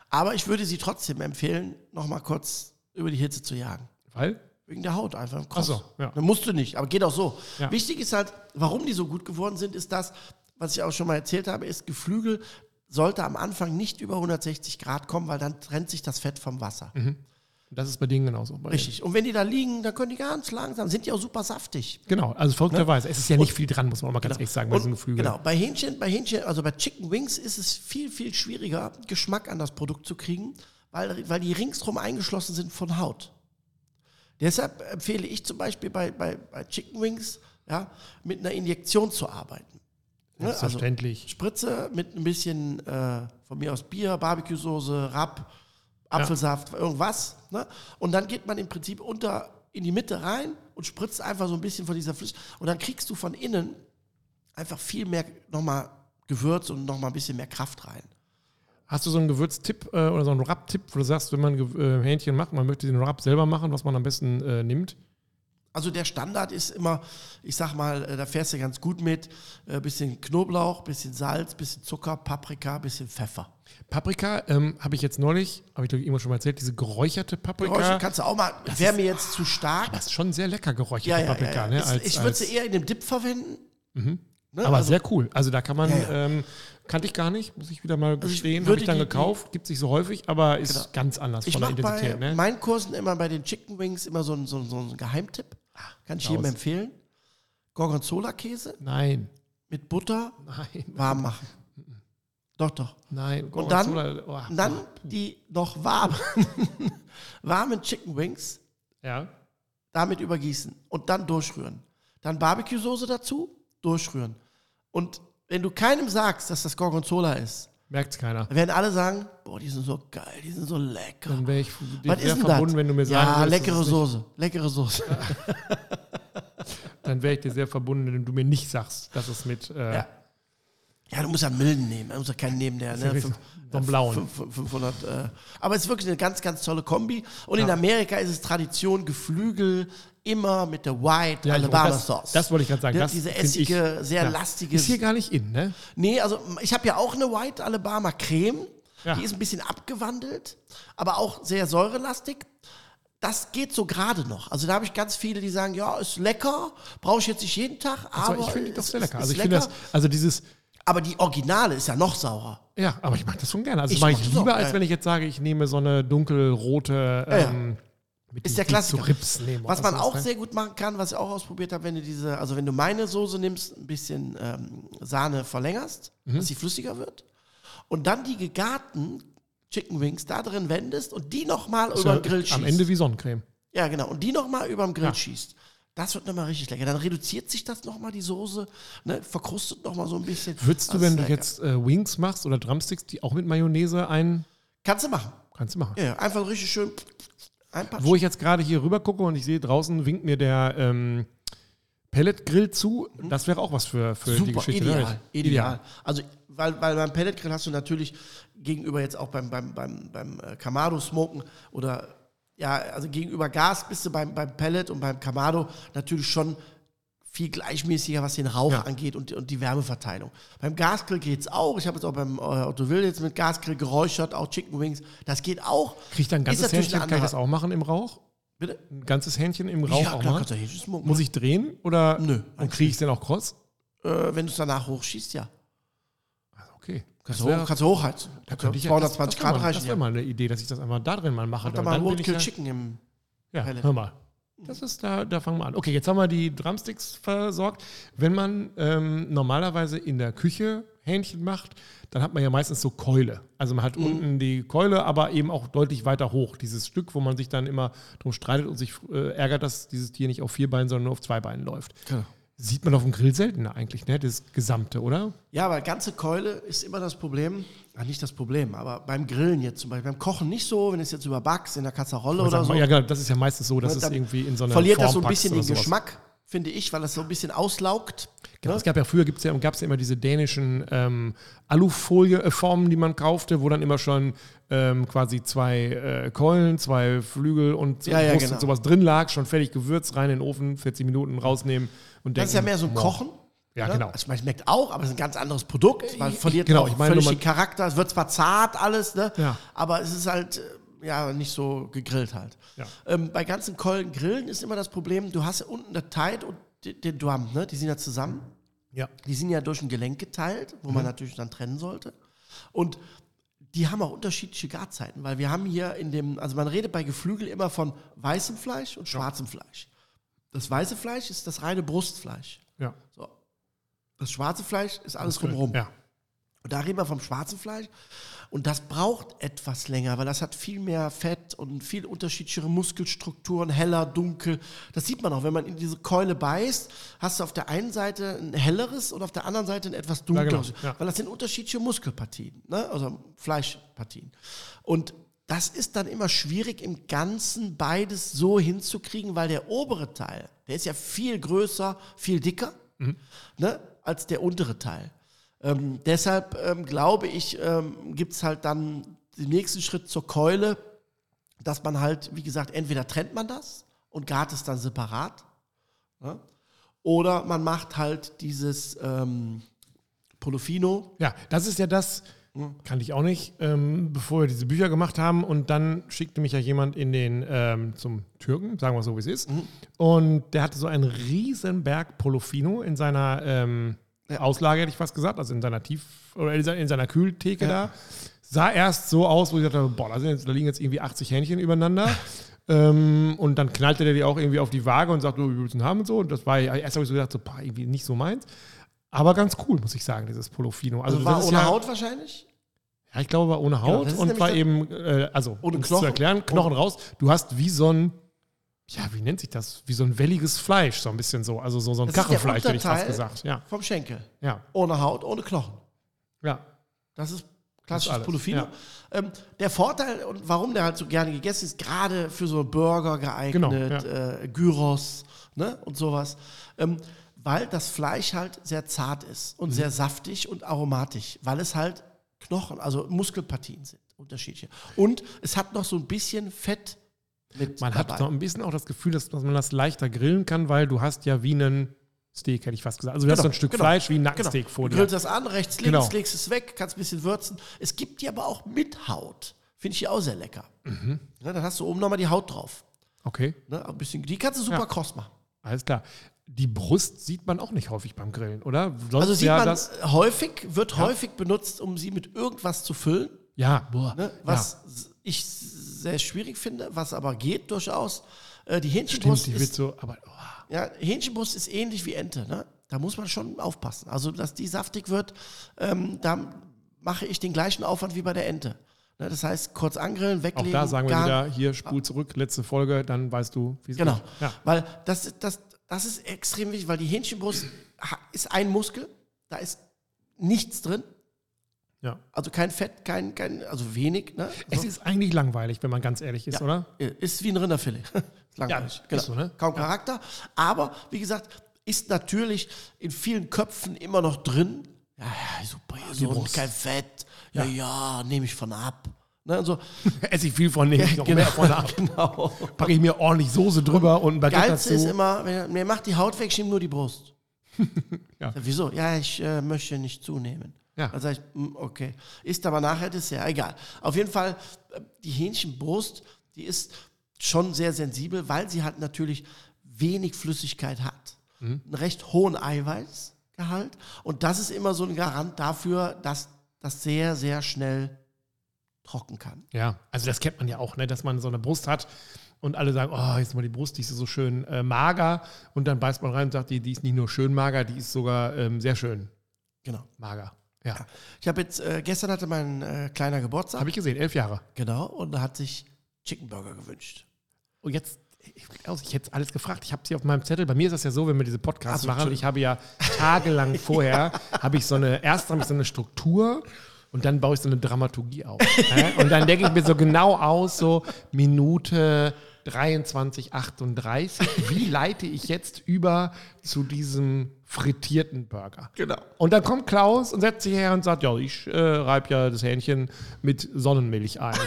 S2: Aber ich würde sie trotzdem empfehlen, nochmal kurz über die Hitze zu jagen.
S1: Weil?
S2: Wegen der Haut einfach.
S1: Ach so, ja.
S2: Dann musst du nicht, aber geht auch so. Ja. Wichtig ist halt, warum die so gut geworden sind, ist das, was ich auch schon mal erzählt habe, ist Geflügel sollte am Anfang nicht über 160 Grad kommen, weil dann trennt sich das Fett vom Wasser. Mhm.
S1: Das ist bei denen genauso.
S2: Richtig. Und wenn die da liegen, dann können die ganz langsam, sind die auch super saftig.
S1: Genau, also verrückterweise. Ne? Es ist ja nicht und, viel dran, muss man auch mal ganz genau. ehrlich sagen, bei so Geflügel.
S2: Genau, bei Hähnchen, bei Hähnchen, also bei Chicken Wings ist es viel, viel schwieriger, Geschmack an das Produkt zu kriegen, weil, weil die ringsrum eingeschlossen sind von Haut. Deshalb empfehle ich zum Beispiel bei, bei, bei Chicken Wings ja, mit einer Injektion zu arbeiten.
S1: Ne? Selbstverständlich.
S2: Also Spritze mit ein bisschen äh, von mir aus Bier, Barbecue-Soße, Rapp, Apfelsaft, ja. irgendwas. Ne? Und dann geht man im Prinzip unter in die Mitte rein und spritzt einfach so ein bisschen von dieser Flüssigkeit. Und dann kriegst du von innen einfach viel mehr nochmal Gewürz und nochmal ein bisschen mehr Kraft rein.
S1: Hast du so einen Gewürztipp äh, oder so einen Rap-Tipp, wo du sagst, wenn man äh, Hähnchen macht, man möchte den Rap selber machen, was man am besten äh, nimmt?
S2: Also der Standard ist immer, ich sag mal, äh, da fährst du ganz gut mit. Äh, bisschen Knoblauch, bisschen Salz, bisschen Zucker, Paprika, bisschen Pfeffer.
S1: Paprika ähm, habe ich jetzt neulich, habe ich doch irgendwann schon mal erzählt, diese geräucherte Paprika.
S2: Geräusche kannst du auch mal, wäre mir jetzt zu stark.
S1: Das ist schon sehr lecker geräucherte
S2: Ja, ja,
S1: Paprika.
S2: ja.
S1: Ne? Als,
S2: ich würde sie eher in dem Dip verwenden. Ne?
S1: aber
S2: Also-
S1: sehr cool. Also da kann man,
S2: Ja.
S1: Ähm, kannte ich gar nicht, muss ich wieder mal
S2: ich
S1: gestehen.
S2: würde
S1: Habe ich dann
S2: die-
S1: gekauft, gibt sich so häufig, aber ist
S2: Genau.
S1: ganz anders
S2: Ich
S1: von der
S2: mache bei.
S1: Ne?
S2: meinen Kursen immer bei den Chicken Wings immer so einen so einen- so einen Geheimtipp. Kann ich jedem empfehlen. Gorgonzola-Käse
S1: Nein,
S2: mit Butter
S1: nein,
S2: warm machen. Doch, doch.
S1: nein.
S2: Und dann,
S1: oh,
S2: dann die noch warmen, warmen Chicken Wings
S1: ja.
S2: damit übergießen und dann durchrühren. Dann Barbecue-Soße dazu, durchrühren. Und wenn du keinem sagst, dass das Gorgonzola ist,
S1: Merkt keiner.
S2: dann werden alle sagen, boah, die sind so geil, die sind so lecker.
S1: Dann wäre ich dir
S2: Was denn
S1: verbunden,
S2: das?
S1: wenn du mir sagen
S2: Ja,
S1: würdest,
S2: leckere Soße, leckere Soße.
S1: Dann wäre ich dir sehr verbunden, wenn du mir nicht sagst, dass es mit äh,
S2: Ja. Ja, du musst ja milden nehmen. Du musst ja keinen nehmen, der. Ne, fünf-
S1: einen blauen.
S2: fünf- 500. Äh, aber es ist wirklich eine ganz, ganz tolle Kombi. Und in Amerika ist es Tradition, Geflügel immer mit der White
S1: Ja,
S2: Alabama
S1: das-
S2: Sauce.
S1: das wollte ich gerade sagen.
S2: Ja,
S1: Das
S2: diese
S1: find ich-
S2: essige, sehr
S1: ja.
S2: lastige.
S1: Ist hier gar nicht in, ne?
S2: Nee, also ich habe ja auch eine White Alabama Creme.
S1: Ja.
S2: Die ist ein bisschen abgewandelt, aber auch sehr säurelastig. Das geht so gerade noch. Also da habe ich ganz viele, die sagen, ja, ist lecker, brauche ich jetzt nicht jeden Tag,
S1: Also
S2: aber
S1: ich finde die doch sehr
S2: ist-
S1: lecker.
S2: ist
S1: Also ich finde das, also dieses,
S2: Aber die Originale ist ja noch saurer.
S1: ja, aber ich mag das schon gerne. Also
S2: Ich
S1: das mache
S2: mag
S1: ich
S2: das auch,
S1: lieber, als wenn ich jetzt sage, ich nehme so eine dunkelrote, ähm,
S2: Ist der Klassiker.
S1: zu Rips nehmen.
S2: Was man auch sehr gut machen kann, was ich auch ausprobiert habe, wenn du diese, also wenn du meine Soße nimmst, ein bisschen ähm, Sahne verlängerst,
S1: Mhm.
S2: dass sie flüssiger wird und dann die gegarten Chicken Wings da drin wendest und die nochmal über den Grill schießt.
S1: Am Ende wie Sonnencreme.
S2: ja, genau. Und die nochmal über den Grill
S1: Ja.
S2: schießt. Das wird nochmal richtig lecker. Dann reduziert sich das nochmal, die Soße, ne, verkrustet nochmal so ein bisschen.
S1: Würdest du, wenn du jetzt äh, Wings machst oder Drumsticks, die auch mit Mayonnaise ein,
S2: Kannst du machen.
S1: kannst du machen.
S2: Ja, einfach richtig schön.
S1: Wo ich jetzt gerade hier rüber gucke und ich sehe draußen winkt mir der ähm, Pelletgrill zu, das wäre auch was für, für die
S2: Super,
S1: Geschichte.
S2: ideal,
S1: ne?
S2: ideal. Also, weil, weil beim Pelletgrill hast du natürlich gegenüber jetzt auch beim, beim, beim, beim äh, Kamado smoken oder ja, also gegenüber Gas bist du beim, beim Pellet und beim Kamado natürlich schon viel gleichmäßiger, was den Rauch
S1: Ja.
S2: angeht und, und die Wärmeverteilung. Beim Gasgrill geht es auch. Ich habe jetzt auch beim äh, Otto Will jetzt mit Gasgrill geräuchert, auch Chicken Wings. Das geht auch.
S1: Krieg ich da ein ganzes Hähnchen, kann ich das auch machen im Rauch?
S2: Bitte?
S1: Ein ganzes Hähnchen im Rauch
S2: ja,
S1: auch
S2: klar,
S1: machen?
S2: kannst du.
S1: Muss ich drehen oder
S2: Nö,
S1: und kriege ich es denn auch kross?
S2: Äh, wenn du es danach hochschießt, ja.
S1: Also okay.
S2: Kannst,
S1: wär-
S2: hoch, kannst du hochheizen.
S1: da könnte ich ja-
S2: 220
S1: das, das
S2: Grad
S1: mal,
S2: reichen.
S1: Das
S2: ja.
S1: wäre mal eine Idee, dass ich das einfach da drin mal mache.
S2: Mach da
S1: Dann
S2: mal ein Roadkill
S1: ja-
S2: Chicken im.
S1: Ja,
S2: Pellet.
S1: hör mal. Das ist, da, da fangen wir an. Okay, jetzt haben wir die Drumsticks versorgt. Wenn man ähm, normalerweise in der Küche Hähnchen macht, dann hat man ja meistens so Keule. Also man
S2: Mhm.
S1: hat unten die Keule, aber eben auch deutlich weiter hoch. Dieses Stück, wo man sich dann immer drum streitet und sich äh, ärgert, dass dieses Tier nicht auf vier Beinen, sondern nur auf zwei Beinen läuft.
S2: Genau.
S1: Sieht man auf dem Grill seltener eigentlich, ne? Das Gesamte, oder?
S2: Ja, aber ganze Keule ist immer das Problem. Ja, nicht das Problem, aber beim Grillen jetzt zum Beispiel. Beim Kochen nicht so, wenn es jetzt überbackst in der Kasserolle oder so.
S1: Ja, genau, das ist ja meistens so, dass
S2: ne,
S1: es irgendwie in so einer
S2: verliert das
S1: Form
S2: so ein bisschen den
S1: sowas.
S2: Geschmack, finde ich, weil das so ein bisschen auslaugt.
S1: Genau,
S2: Ne?
S1: es gab ja früher gibt's ja, gab es ja immer diese dänischen ähm, Alufolie-Formen, die man kaufte, wo dann immer schon ähm, quasi zwei äh, Keulen, zwei Flügel und so
S2: Ja, ja, genau.
S1: und sowas drin lag, schon fertig gewürzt, rein in den Ofen, 40 Minuten rausnehmen und denken,
S2: Das ist ja mehr so ein
S1: boah.
S2: Kochen.
S1: Ja,
S2: ne?
S1: genau.
S2: Also man schmeckt auch, aber es ist ein ganz anderes Produkt. Man
S1: Ich-
S2: verliert
S1: genau,
S2: auch
S1: ich meine
S2: völlig den Charakter. Es wird zwar zart alles, ne?
S1: Ja.
S2: aber es ist halt äh, ja nicht so gegrillt halt.
S1: Ja.
S2: Ähm, bei ganzen Keulen grillen ist immer das Problem, du hast ja unten das Tide und den, Drum, ne? die sind ja zusammen.
S1: Ja.
S2: Die sind ja durch ein Gelenk geteilt, wo
S1: Mhm.
S2: man natürlich dann trennen sollte. Und die haben auch unterschiedliche Garzeiten, weil wir haben hier in dem, also man redet bei Geflügel immer von weißem Fleisch und schwarzem Fleisch. Das weiße Fleisch ist das reine Brustfleisch.
S1: Ja.
S2: So. Das schwarze Fleisch ist alles drumherum.
S1: Ja.
S2: Und da reden wir vom schwarzen Fleisch. Und das braucht etwas länger, weil das hat viel mehr Fett und viel unterschiedlichere Muskelstrukturen, heller, dunkel. Das sieht man auch, wenn man in diese Keule beißt, hast du auf der einen Seite ein helleres und auf der anderen Seite ein etwas dunkleres.
S1: genau, ja.
S2: Weil das sind unterschiedliche Muskelpartien, ne? also Fleischpartien. Und das ist dann immer schwierig, im Ganzen beides so hinzukriegen, weil der obere Teil, der ist ja viel größer, viel dicker ne, als der untere Teil. Ähm, deshalb ähm, glaube ich, ähm, gibt es halt dann den nächsten Schritt zur Keule, dass man halt, wie gesagt, entweder trennt man das und gart es dann separat Ja? Oder man macht halt dieses ähm, Polofino.
S1: Ja, das ist ja das, kannte ich auch nicht, ähm, bevor wir diese Bücher gemacht haben. Und dann schickte mich ja jemand in den ähm, zum Türken, sagen wir so, wie es ist. Und der hatte so einen riesen Berg Polofino in seiner ähm,
S2: Ja.
S1: Auslage, hätte ich fast gesagt, also in seiner Tief- oder in seiner, in seiner Kühltheke
S2: Ja.
S1: da. Sah erst so aus, wo ich dachte, boah, da, jetzt, da liegen jetzt irgendwie 80 Hähnchen übereinander. ähm, und dann knallte der die auch irgendwie auf die Waage und sagte, oh, wie willst du denn haben und so. Und das war, erst habe ich so gedacht, so, boah, irgendwie nicht so meins. Aber ganz cool, muss ich sagen, dieses Polofino.
S2: Also
S1: das
S2: war ohne
S1: ja,
S2: Haut wahrscheinlich?
S1: ja, ich glaube, war ohne
S2: Genau,
S1: Haut
S2: ist
S1: und war eben, äh, also,
S2: Ohne
S1: um
S2: Knochen.
S1: zu erklären, Knochen raus. Du hast wie so ein, ja, wie nennt sich das? Wie so ein welliges Fleisch, so ein bisschen so. Also so, so ein
S2: Das
S1: Kachelfleisch, hätte ich fast gesagt. Ja,
S2: Vom Schenkel.
S1: ja,
S2: Ohne Haut, ohne Knochen.
S1: ja.
S2: Das ist klassisches Polofino.
S1: ja.
S2: Ähm, der Vorteil und warum der halt so gerne gegessen ist, gerade für so Burger geeignet,
S1: Genau, ja.
S2: äh, Gyros ne, und sowas, ähm, weil das Fleisch halt sehr zart ist
S1: Mhm.
S2: und sehr saftig und aromatisch, weil es halt Knochen, also Muskelpartien sind, unterschiedliche. Und es hat noch so ein bisschen Fett mit
S1: Man
S2: dabei.
S1: hat so ein bisschen auch das Gefühl, dass, dass man das leichter grillen kann, weil du hast ja wie einen Steak, hätte ich fast gesagt. Also du hast
S2: Genau,
S1: so ein Stück
S2: genau,
S1: Fleisch wie ein
S2: Genau.
S1: Nackensteak vor
S2: Du
S1: dir.
S2: grillst das an, rechts, links,
S1: Genau.
S2: legst es weg, kannst ein bisschen würzen. Es gibt die aber auch mit Haut. Finde ich die auch sehr lecker.
S1: Mhm.
S2: Ja, dann hast du oben nochmal die Haut drauf.
S1: Okay,
S2: Ne? Ein bisschen, die kannst du super
S1: Ja.
S2: kross machen.
S1: alles klar. Die Brust sieht man auch nicht häufig beim Grillen, oder? Sonst
S2: Also sieht
S1: ja
S2: man häufig, wird
S1: Ja.
S2: häufig benutzt, um sie mit irgendwas zu füllen.
S1: Ja, boah.
S2: Ne? Was ich sehr schwierig finde, was aber geht durchaus. Äh, die
S1: ja,
S2: Hähnchenbrust
S1: stimmt, die wird
S2: ist,
S1: so, aber oh,
S2: ja, Hähnchenbrust ist ähnlich wie Ente. Ne? Da muss man schon aufpassen. Also, dass die saftig wird, ähm, da mache ich den gleichen Aufwand wie bei der Ente. Ne? Das heißt, kurz angrillen,
S1: auch
S2: weglegen.
S1: da sagen wir
S2: garen.
S1: wieder, hier spul zurück, letzte Folge, dann weißt du, wie es
S2: Genau.
S1: Ja.
S2: Weil das, das, das ist extrem wichtig, weil die Hähnchenbrust ist ein Muskel, da ist nichts drin.
S1: Ja.
S2: Also kein Fett, kein, kein also wenig. Ne?
S1: Es
S2: So.
S1: ist eigentlich langweilig, wenn man ganz ehrlich ist,
S2: Ja.
S1: oder?
S2: Ist wie ein Rinderfilet. Langweilig.
S1: Ja, ist so, ne?
S2: Kaum Charakter. Aber wie gesagt, ist natürlich in vielen Köpfen immer noch drin. Ja, ja, super,
S1: Brust.
S2: kein Fett. Ja, ja, nehme ich von ab. Ne, und so.
S1: Esse ich viel von, nehme ich noch
S2: genau,
S1: mehr von ab.
S2: genau.
S1: Packe ich mir ordentlich Soße drüber und ein Baguette
S2: Geilste
S1: dazu.
S2: ist immer, wenn mir macht die Haut weg, ich nehme nur die Brust.
S1: Ja.
S2: Ja, Wieso? Ja, ich äh, möchte nicht zunehmen.
S1: Ja.
S2: Dann sage ich, hm, okay. Ist aber nachher Dessert, egal. Auf jeden Fall, äh, die Hähnchenbrust, die ist schon sehr sensibel, weil sie halt natürlich wenig Flüssigkeit hat.
S1: Mhm.
S2: Einen recht hohen Eiweißgehalt. Und das ist immer so ein Garant dafür, dass das sehr, sehr schnell trocken kann.
S1: Ja, also das kennt man ja auch, ne, dass man so eine Brust hat und alle sagen, oh, jetzt mal die Brust, die ist so schön äh, mager. Und dann beißt man rein und sagt, die, die ist nicht nur schön mager, die ist sogar ähm, sehr schön
S2: Genau.
S1: mager. Ja,
S2: Ich habe jetzt, äh, gestern hatte mein äh, kleiner Geburtstag.
S1: habe ich gesehen, elf Jahre.
S2: Genau. Und er hat sich Chicken Burger gewünscht.
S1: Und jetzt, ich, ich hätte alles gefragt. Ich habe sie auf meinem Zettel. Bei mir ist das ja so, wenn wir diese Podcasts
S2: so,
S1: machen. Ich habe ja tagelang vorher, habe ich so eine, erst habe ich so eine Struktur und dann baue ich so eine Dramaturgie auf. Und dann denke ich mir so genau aus, so Minute 23, 38. Wie leite ich jetzt über zu diesem frittierten Burger?
S2: Genau.
S1: Und dann kommt Klaus und setzt sich her und sagt, ja, ich äh, reibe ja das Hähnchen mit Sonnenmilch ein.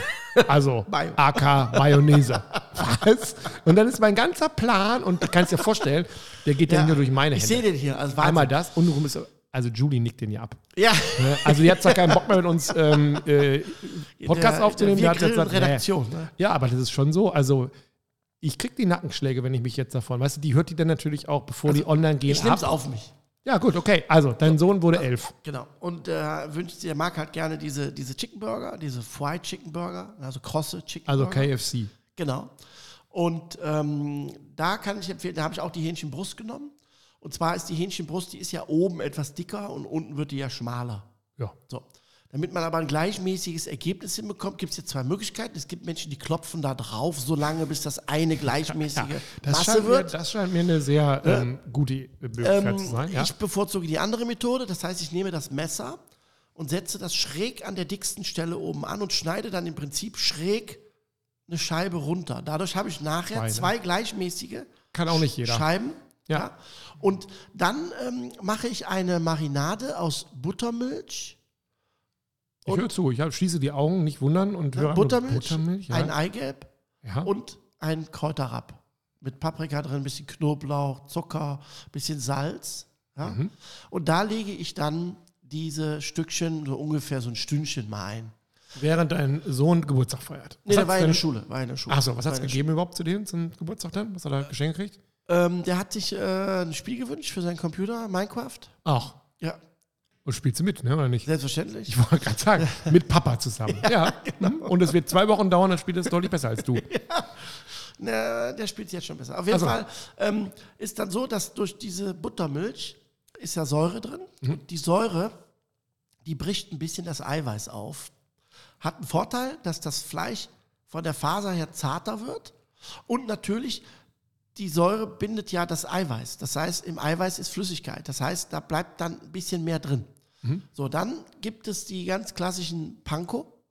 S1: Also
S2: Mayo.
S1: AK Mayonnaise. Was? Und dann ist mein ganzer Plan, und du kannst dir vorstellen, der geht ja, nur durch meine
S2: Ich
S1: Hände.
S2: sehe den hier. Also Wahnsinn.
S1: Einmal das und rum ist, also Julie nickt den ja ab.
S2: Ja.
S1: Ne? Also die hat zwar keinen Bock mehr mit uns ähm, äh, Podcast
S2: Der-
S1: aufzunehmen.
S2: der
S1: die hat jetzt gesagt,
S2: Redaktion.
S1: nee.
S2: Ne?
S1: Ja, aber das ist schon so. Also ich krieg die Nackenschläge, wenn ich mich jetzt davon. Weißt du, die hört die dann natürlich auch, bevor die online gehen.
S2: Ich nehme es
S1: ab.
S2: auf mich.
S1: Ja, gut, okay. Also, dein Sohn wurde elf.
S2: Genau. Und äh, wünscht sich, er mag halt gerne diese, diese Chicken Burger, diese Fried Chicken Burger, also krosse Chicken
S1: Also
S2: Burger.
S1: KFC.
S2: Genau. Und ähm, da kann ich empfehlen, da habe ich auch die Hähnchenbrust genommen. Und zwar ist die Hähnchenbrust, die ist ja oben etwas dicker und unten wird die ja schmaler.
S1: Ja.
S2: So. Damit man aber ein gleichmäßiges Ergebnis hinbekommt, gibt es jetzt zwei Möglichkeiten. Es gibt Menschen, die klopfen da drauf, so lange, bis das eine gleichmäßige
S1: Ja, das,
S2: Masse
S1: scheint mir,
S2: wird.
S1: das scheint mir eine sehr ähm, gute Möglichkeit
S2: Ähm,
S1: zu sein. Ja?
S2: Ich bevorzuge die andere Methode. Das heißt, ich nehme das Messer und setze das schräg an der dicksten Stelle oben an und schneide dann im Prinzip schräg eine Scheibe runter. Dadurch habe ich nachher
S1: Zwei, ne?
S2: zwei gleichmäßige
S1: Kann auch nicht jeder.
S2: Scheiben.
S1: Ja.
S2: Ja. Und dann ähm, mache ich eine Marinade aus Buttermilch,
S1: Ich höre zu, ich hab, schließe die Augen, nicht wundern und höre
S2: Buttermilch,
S1: Buttermilch ja.
S2: ein Eigelb
S1: ja.
S2: und ein Kräuterrapp. mit Paprika drin, ein bisschen Knoblauch, Zucker, ein bisschen Salz. Mhm. Und da lege ich dann diese Stückchen so ungefähr so ein Stündchen mal ein.
S1: Während dein Sohn Geburtstag feiert.
S2: Nee, der war in der Schule. War in der Schule.
S1: Achso, was hat es gegeben überhaupt zu dem zum Geburtstag dann? Was hat er geschenkt gekriegt?
S2: Ähm, der hat sich äh, ein Spiel gewünscht für seinen Computer, Minecraft.
S1: Ach.
S2: Ja.
S1: Und spielst du mit, ne, oder nicht?
S2: Selbstverständlich.
S1: Ich wollte gerade sagen, mit Papa zusammen. ja. ja. Genau. Mhm. Und es wird zwei Wochen dauern, dann spielt es deutlich besser als du. ja.
S2: Na, der spielt jetzt schon besser. Auf jeden also. Fall ähm, ist dann so, dass durch diese Buttermilch ist ja Säure drin. Mhm. Die Säure, die bricht ein bisschen das Eiweiß auf. Hat einen Vorteil, dass das Fleisch von der Faser her zarter wird. Und natürlich, die Säure bindet ja das Eiweiß. Das heißt, im Eiweiß ist Flüssigkeit. Das heißt, da bleibt dann ein bisschen mehr drin. Mhm. So, dann gibt es die ganz klassischen Panko.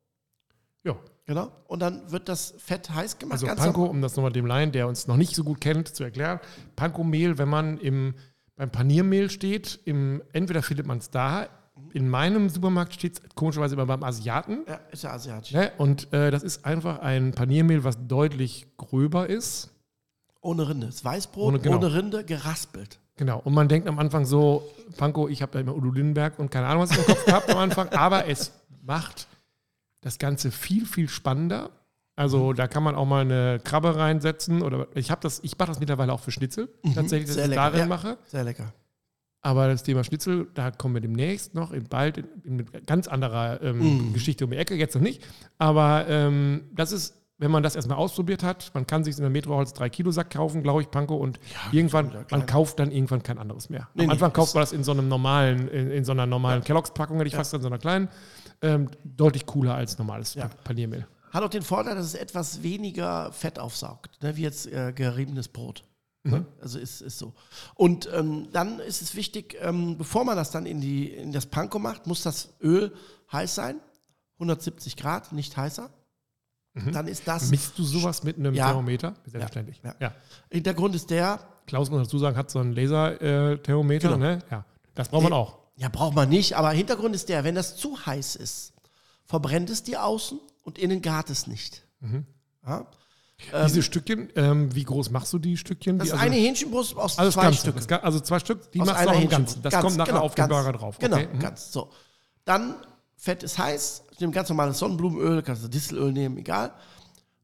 S1: Ja.
S2: Genau. Und dann wird das Fett heiß gemacht.
S1: Also Panko, um das nochmal dem Laien, der uns noch nicht so gut kennt, zu erklären. Panko-Mehl, wenn man im, beim Paniermehl steht, im, entweder findet man es da, in meinem Supermarkt steht es komischerweise immer beim Asiaten.
S2: Ja, ist ja asiatisch.
S1: Ne? Und äh, das ist einfach ein Paniermehl, was deutlich gröber ist.
S2: Ohne Rinde. Das Weißbrot ohne, genau. ohne Rinde, geraspelt.
S1: Genau. Und man denkt am Anfang so, Panko, ich habe da immer Udo Lindenberg und keine Ahnung, was ich im Kopf gehabt am Anfang, aber es macht das Ganze viel, viel spannender. Also mhm. da kann man auch mal eine Krabbe reinsetzen oder ich habe das, ich mache das mittlerweile auch für Schnitzel, mhm. tatsächlich, dass ich lecker. darin ja. mache.
S2: Sehr lecker.
S1: Aber das Thema Schnitzel, da kommen wir demnächst noch, in bald in, in ganz anderer ähm, mm. Geschichte um die Ecke, jetzt noch nicht. Aber ähm, das ist, wenn man das erstmal ausprobiert hat, man kann sich in der Metroholz 3 Kilo Sack kaufen, glaube ich, Panko, und ja, irgendwann, man kauft dann irgendwann kein anderes mehr. Nee, Am Anfang nee, kauft man das in so einem normalen, in, in so einer normalen ja. Kelloggs-Packung, hätte ich fast in so einer kleinen. Ähm, deutlich cooler als normales ja. Paniermehl.
S2: Hat auch den Vorteil, dass es etwas weniger Fett aufsaugt, ne, wie jetzt äh, geriebenes Brot. Ne? Mhm. Also ist, ist so. Und ähm, dann ist es wichtig, ähm, bevor man das dann in, die, in das Panko macht, muss das Öl heiß sein. 170 Grad, nicht heißer. Mhm. Dann ist das.
S1: Misst du sowas mit einem ja. Thermometer?
S2: Selbstverständlich. Ja. ja. Hintergrund ist der.
S1: Klaus muss dazu sagen, hat so ein Laser-Thermometer, genau. ne? Ja. Das braucht man auch.
S2: Ja, braucht man nicht, aber Hintergrund ist der, wenn das zu heiß ist, verbrennt es die außen und innen gart es nicht. Mhm.
S1: Ja? Diese ähm, Stückchen, ähm, wie groß machst du die Stückchen?
S2: Das
S1: ist
S2: also, eine Hähnchenbrust aus also zwei Stücken.
S1: Also zwei Stück, die aus machst du auch im Ganzen. Das ganz, kommt nachher genau, auf den Burger drauf.
S2: Genau, okay. Mhm. ganz. So. Dann, Fett ist heiß, ich nehme ganz normales Sonnenblumenöl, kannst du Distelöl nehmen, egal.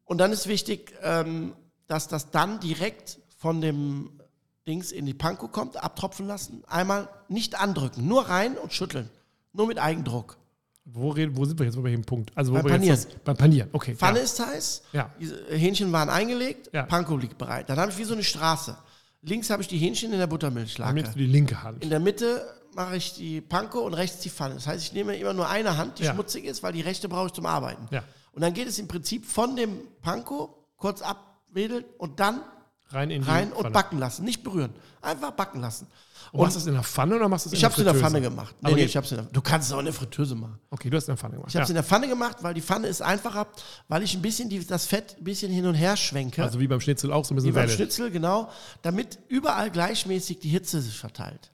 S2: Und dann ist wichtig, ähm, dass das dann direkt von dem Dings in die Panko kommt, abtropfen lassen. Einmal nicht andrücken, nur rein und schütteln. Nur mit Eigendruck.
S1: Wo, reden, wo sind wir jetzt? Bei welchem Punkt?
S2: Also beim Panieren.
S1: Jetzt, beim Panieren, okay.
S2: Pfanne ja. ist heiß,
S1: ja.
S2: die Hähnchen waren eingelegt,
S1: ja.
S2: Panko liegt bereit. Dann habe ich wie so eine Straße. Links habe ich die Hähnchen in der Buttermilchlake.
S1: Damit die linke Hand.
S2: In der Mitte mache ich die Panko und rechts die Pfanne. Das heißt, ich nehme immer nur eine Hand, die ja. schmutzig ist, weil die rechte brauche ich zum Arbeiten.
S1: Ja.
S2: Und dann geht es im Prinzip von dem Panko kurz abwedeln und dann
S1: rein, in
S2: rein und backen lassen. Nicht berühren. Einfach backen lassen.
S1: Und machst du es in der Pfanne oder machst du es
S2: in der Fritteuse? Ich habe es in der Pfanne gemacht. Nee, nee, ich hab's in der, du kannst es auch in der Fritteuse machen.
S1: Okay, du hast es in der Pfanne gemacht.
S2: Ich habe es in der Pfanne gemacht, weil die Pfanne ist einfacher, weil ich ein bisschen die, das Fett ein bisschen hin und her schwenke.
S1: Also wie beim Schnitzel auch so ein bisschen
S2: Wie beim Schnitzel, genau. Damit überall gleichmäßig die Hitze sich verteilt.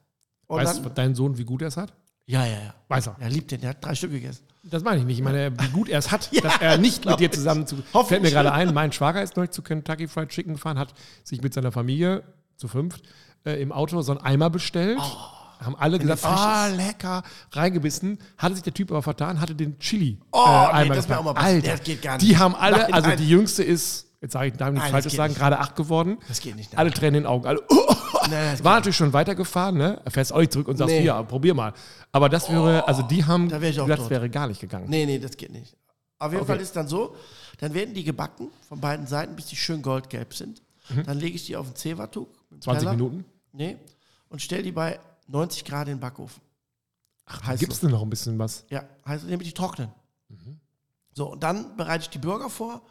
S1: Und weißt dann, dein Sohn, wie gut er es hat?
S2: Ja, ja, ja.
S1: Weiß er.
S2: Er liebt den, der hat drei Stück gegessen.
S1: Das meine ich nicht. Ich meine, wie gut er es hat, ja, dass er nicht mit dir zusammen zu. Fällt mir gerade ein, mein Schwager ist neulich zu Kentucky Fried Chicken gefahren, hat sich mit seiner Familie zu fünft äh, im Auto so einen Eimer bestellt. Oh haben alle gesagt, ah, oh, lecker, reingebissen. Hatte sich der Typ aber vertan, hatte den Chili
S2: oh, äh, nee, das auch mal
S1: Alter, das geht gar nicht. Die haben alle, nein, also nein. die jüngste ist, jetzt sage ich, darf ich nichts Falsches sagen, gerade acht geworden.
S2: Das geht nicht.
S1: Nein. Alle Tränen in den Augen. Alle, oh, nein, war natürlich schon weitergefahren, ne? Er fährst auch nicht zurück und sagst, nee. hier, probier mal. Aber das wäre, also die haben,
S2: da auch
S1: das wäre gar nicht gegangen.
S2: Nee, nee, das geht nicht. Auf jeden okay. Fall ist dann so, dann werden die gebacken von beiden Seiten, bis die schön goldgelb sind. Mhm. Dann lege ich die auf den Zewa-Tuch.
S1: 20 Teller. Minuten?
S2: Nee. Und stelle die bei 90 Grad in den Backofen.
S1: Ach, gibt es denn noch ein bisschen was?
S2: Ja, heißt, damit die trocknen. Mhm. So, und dann bereite ich die Burger vor.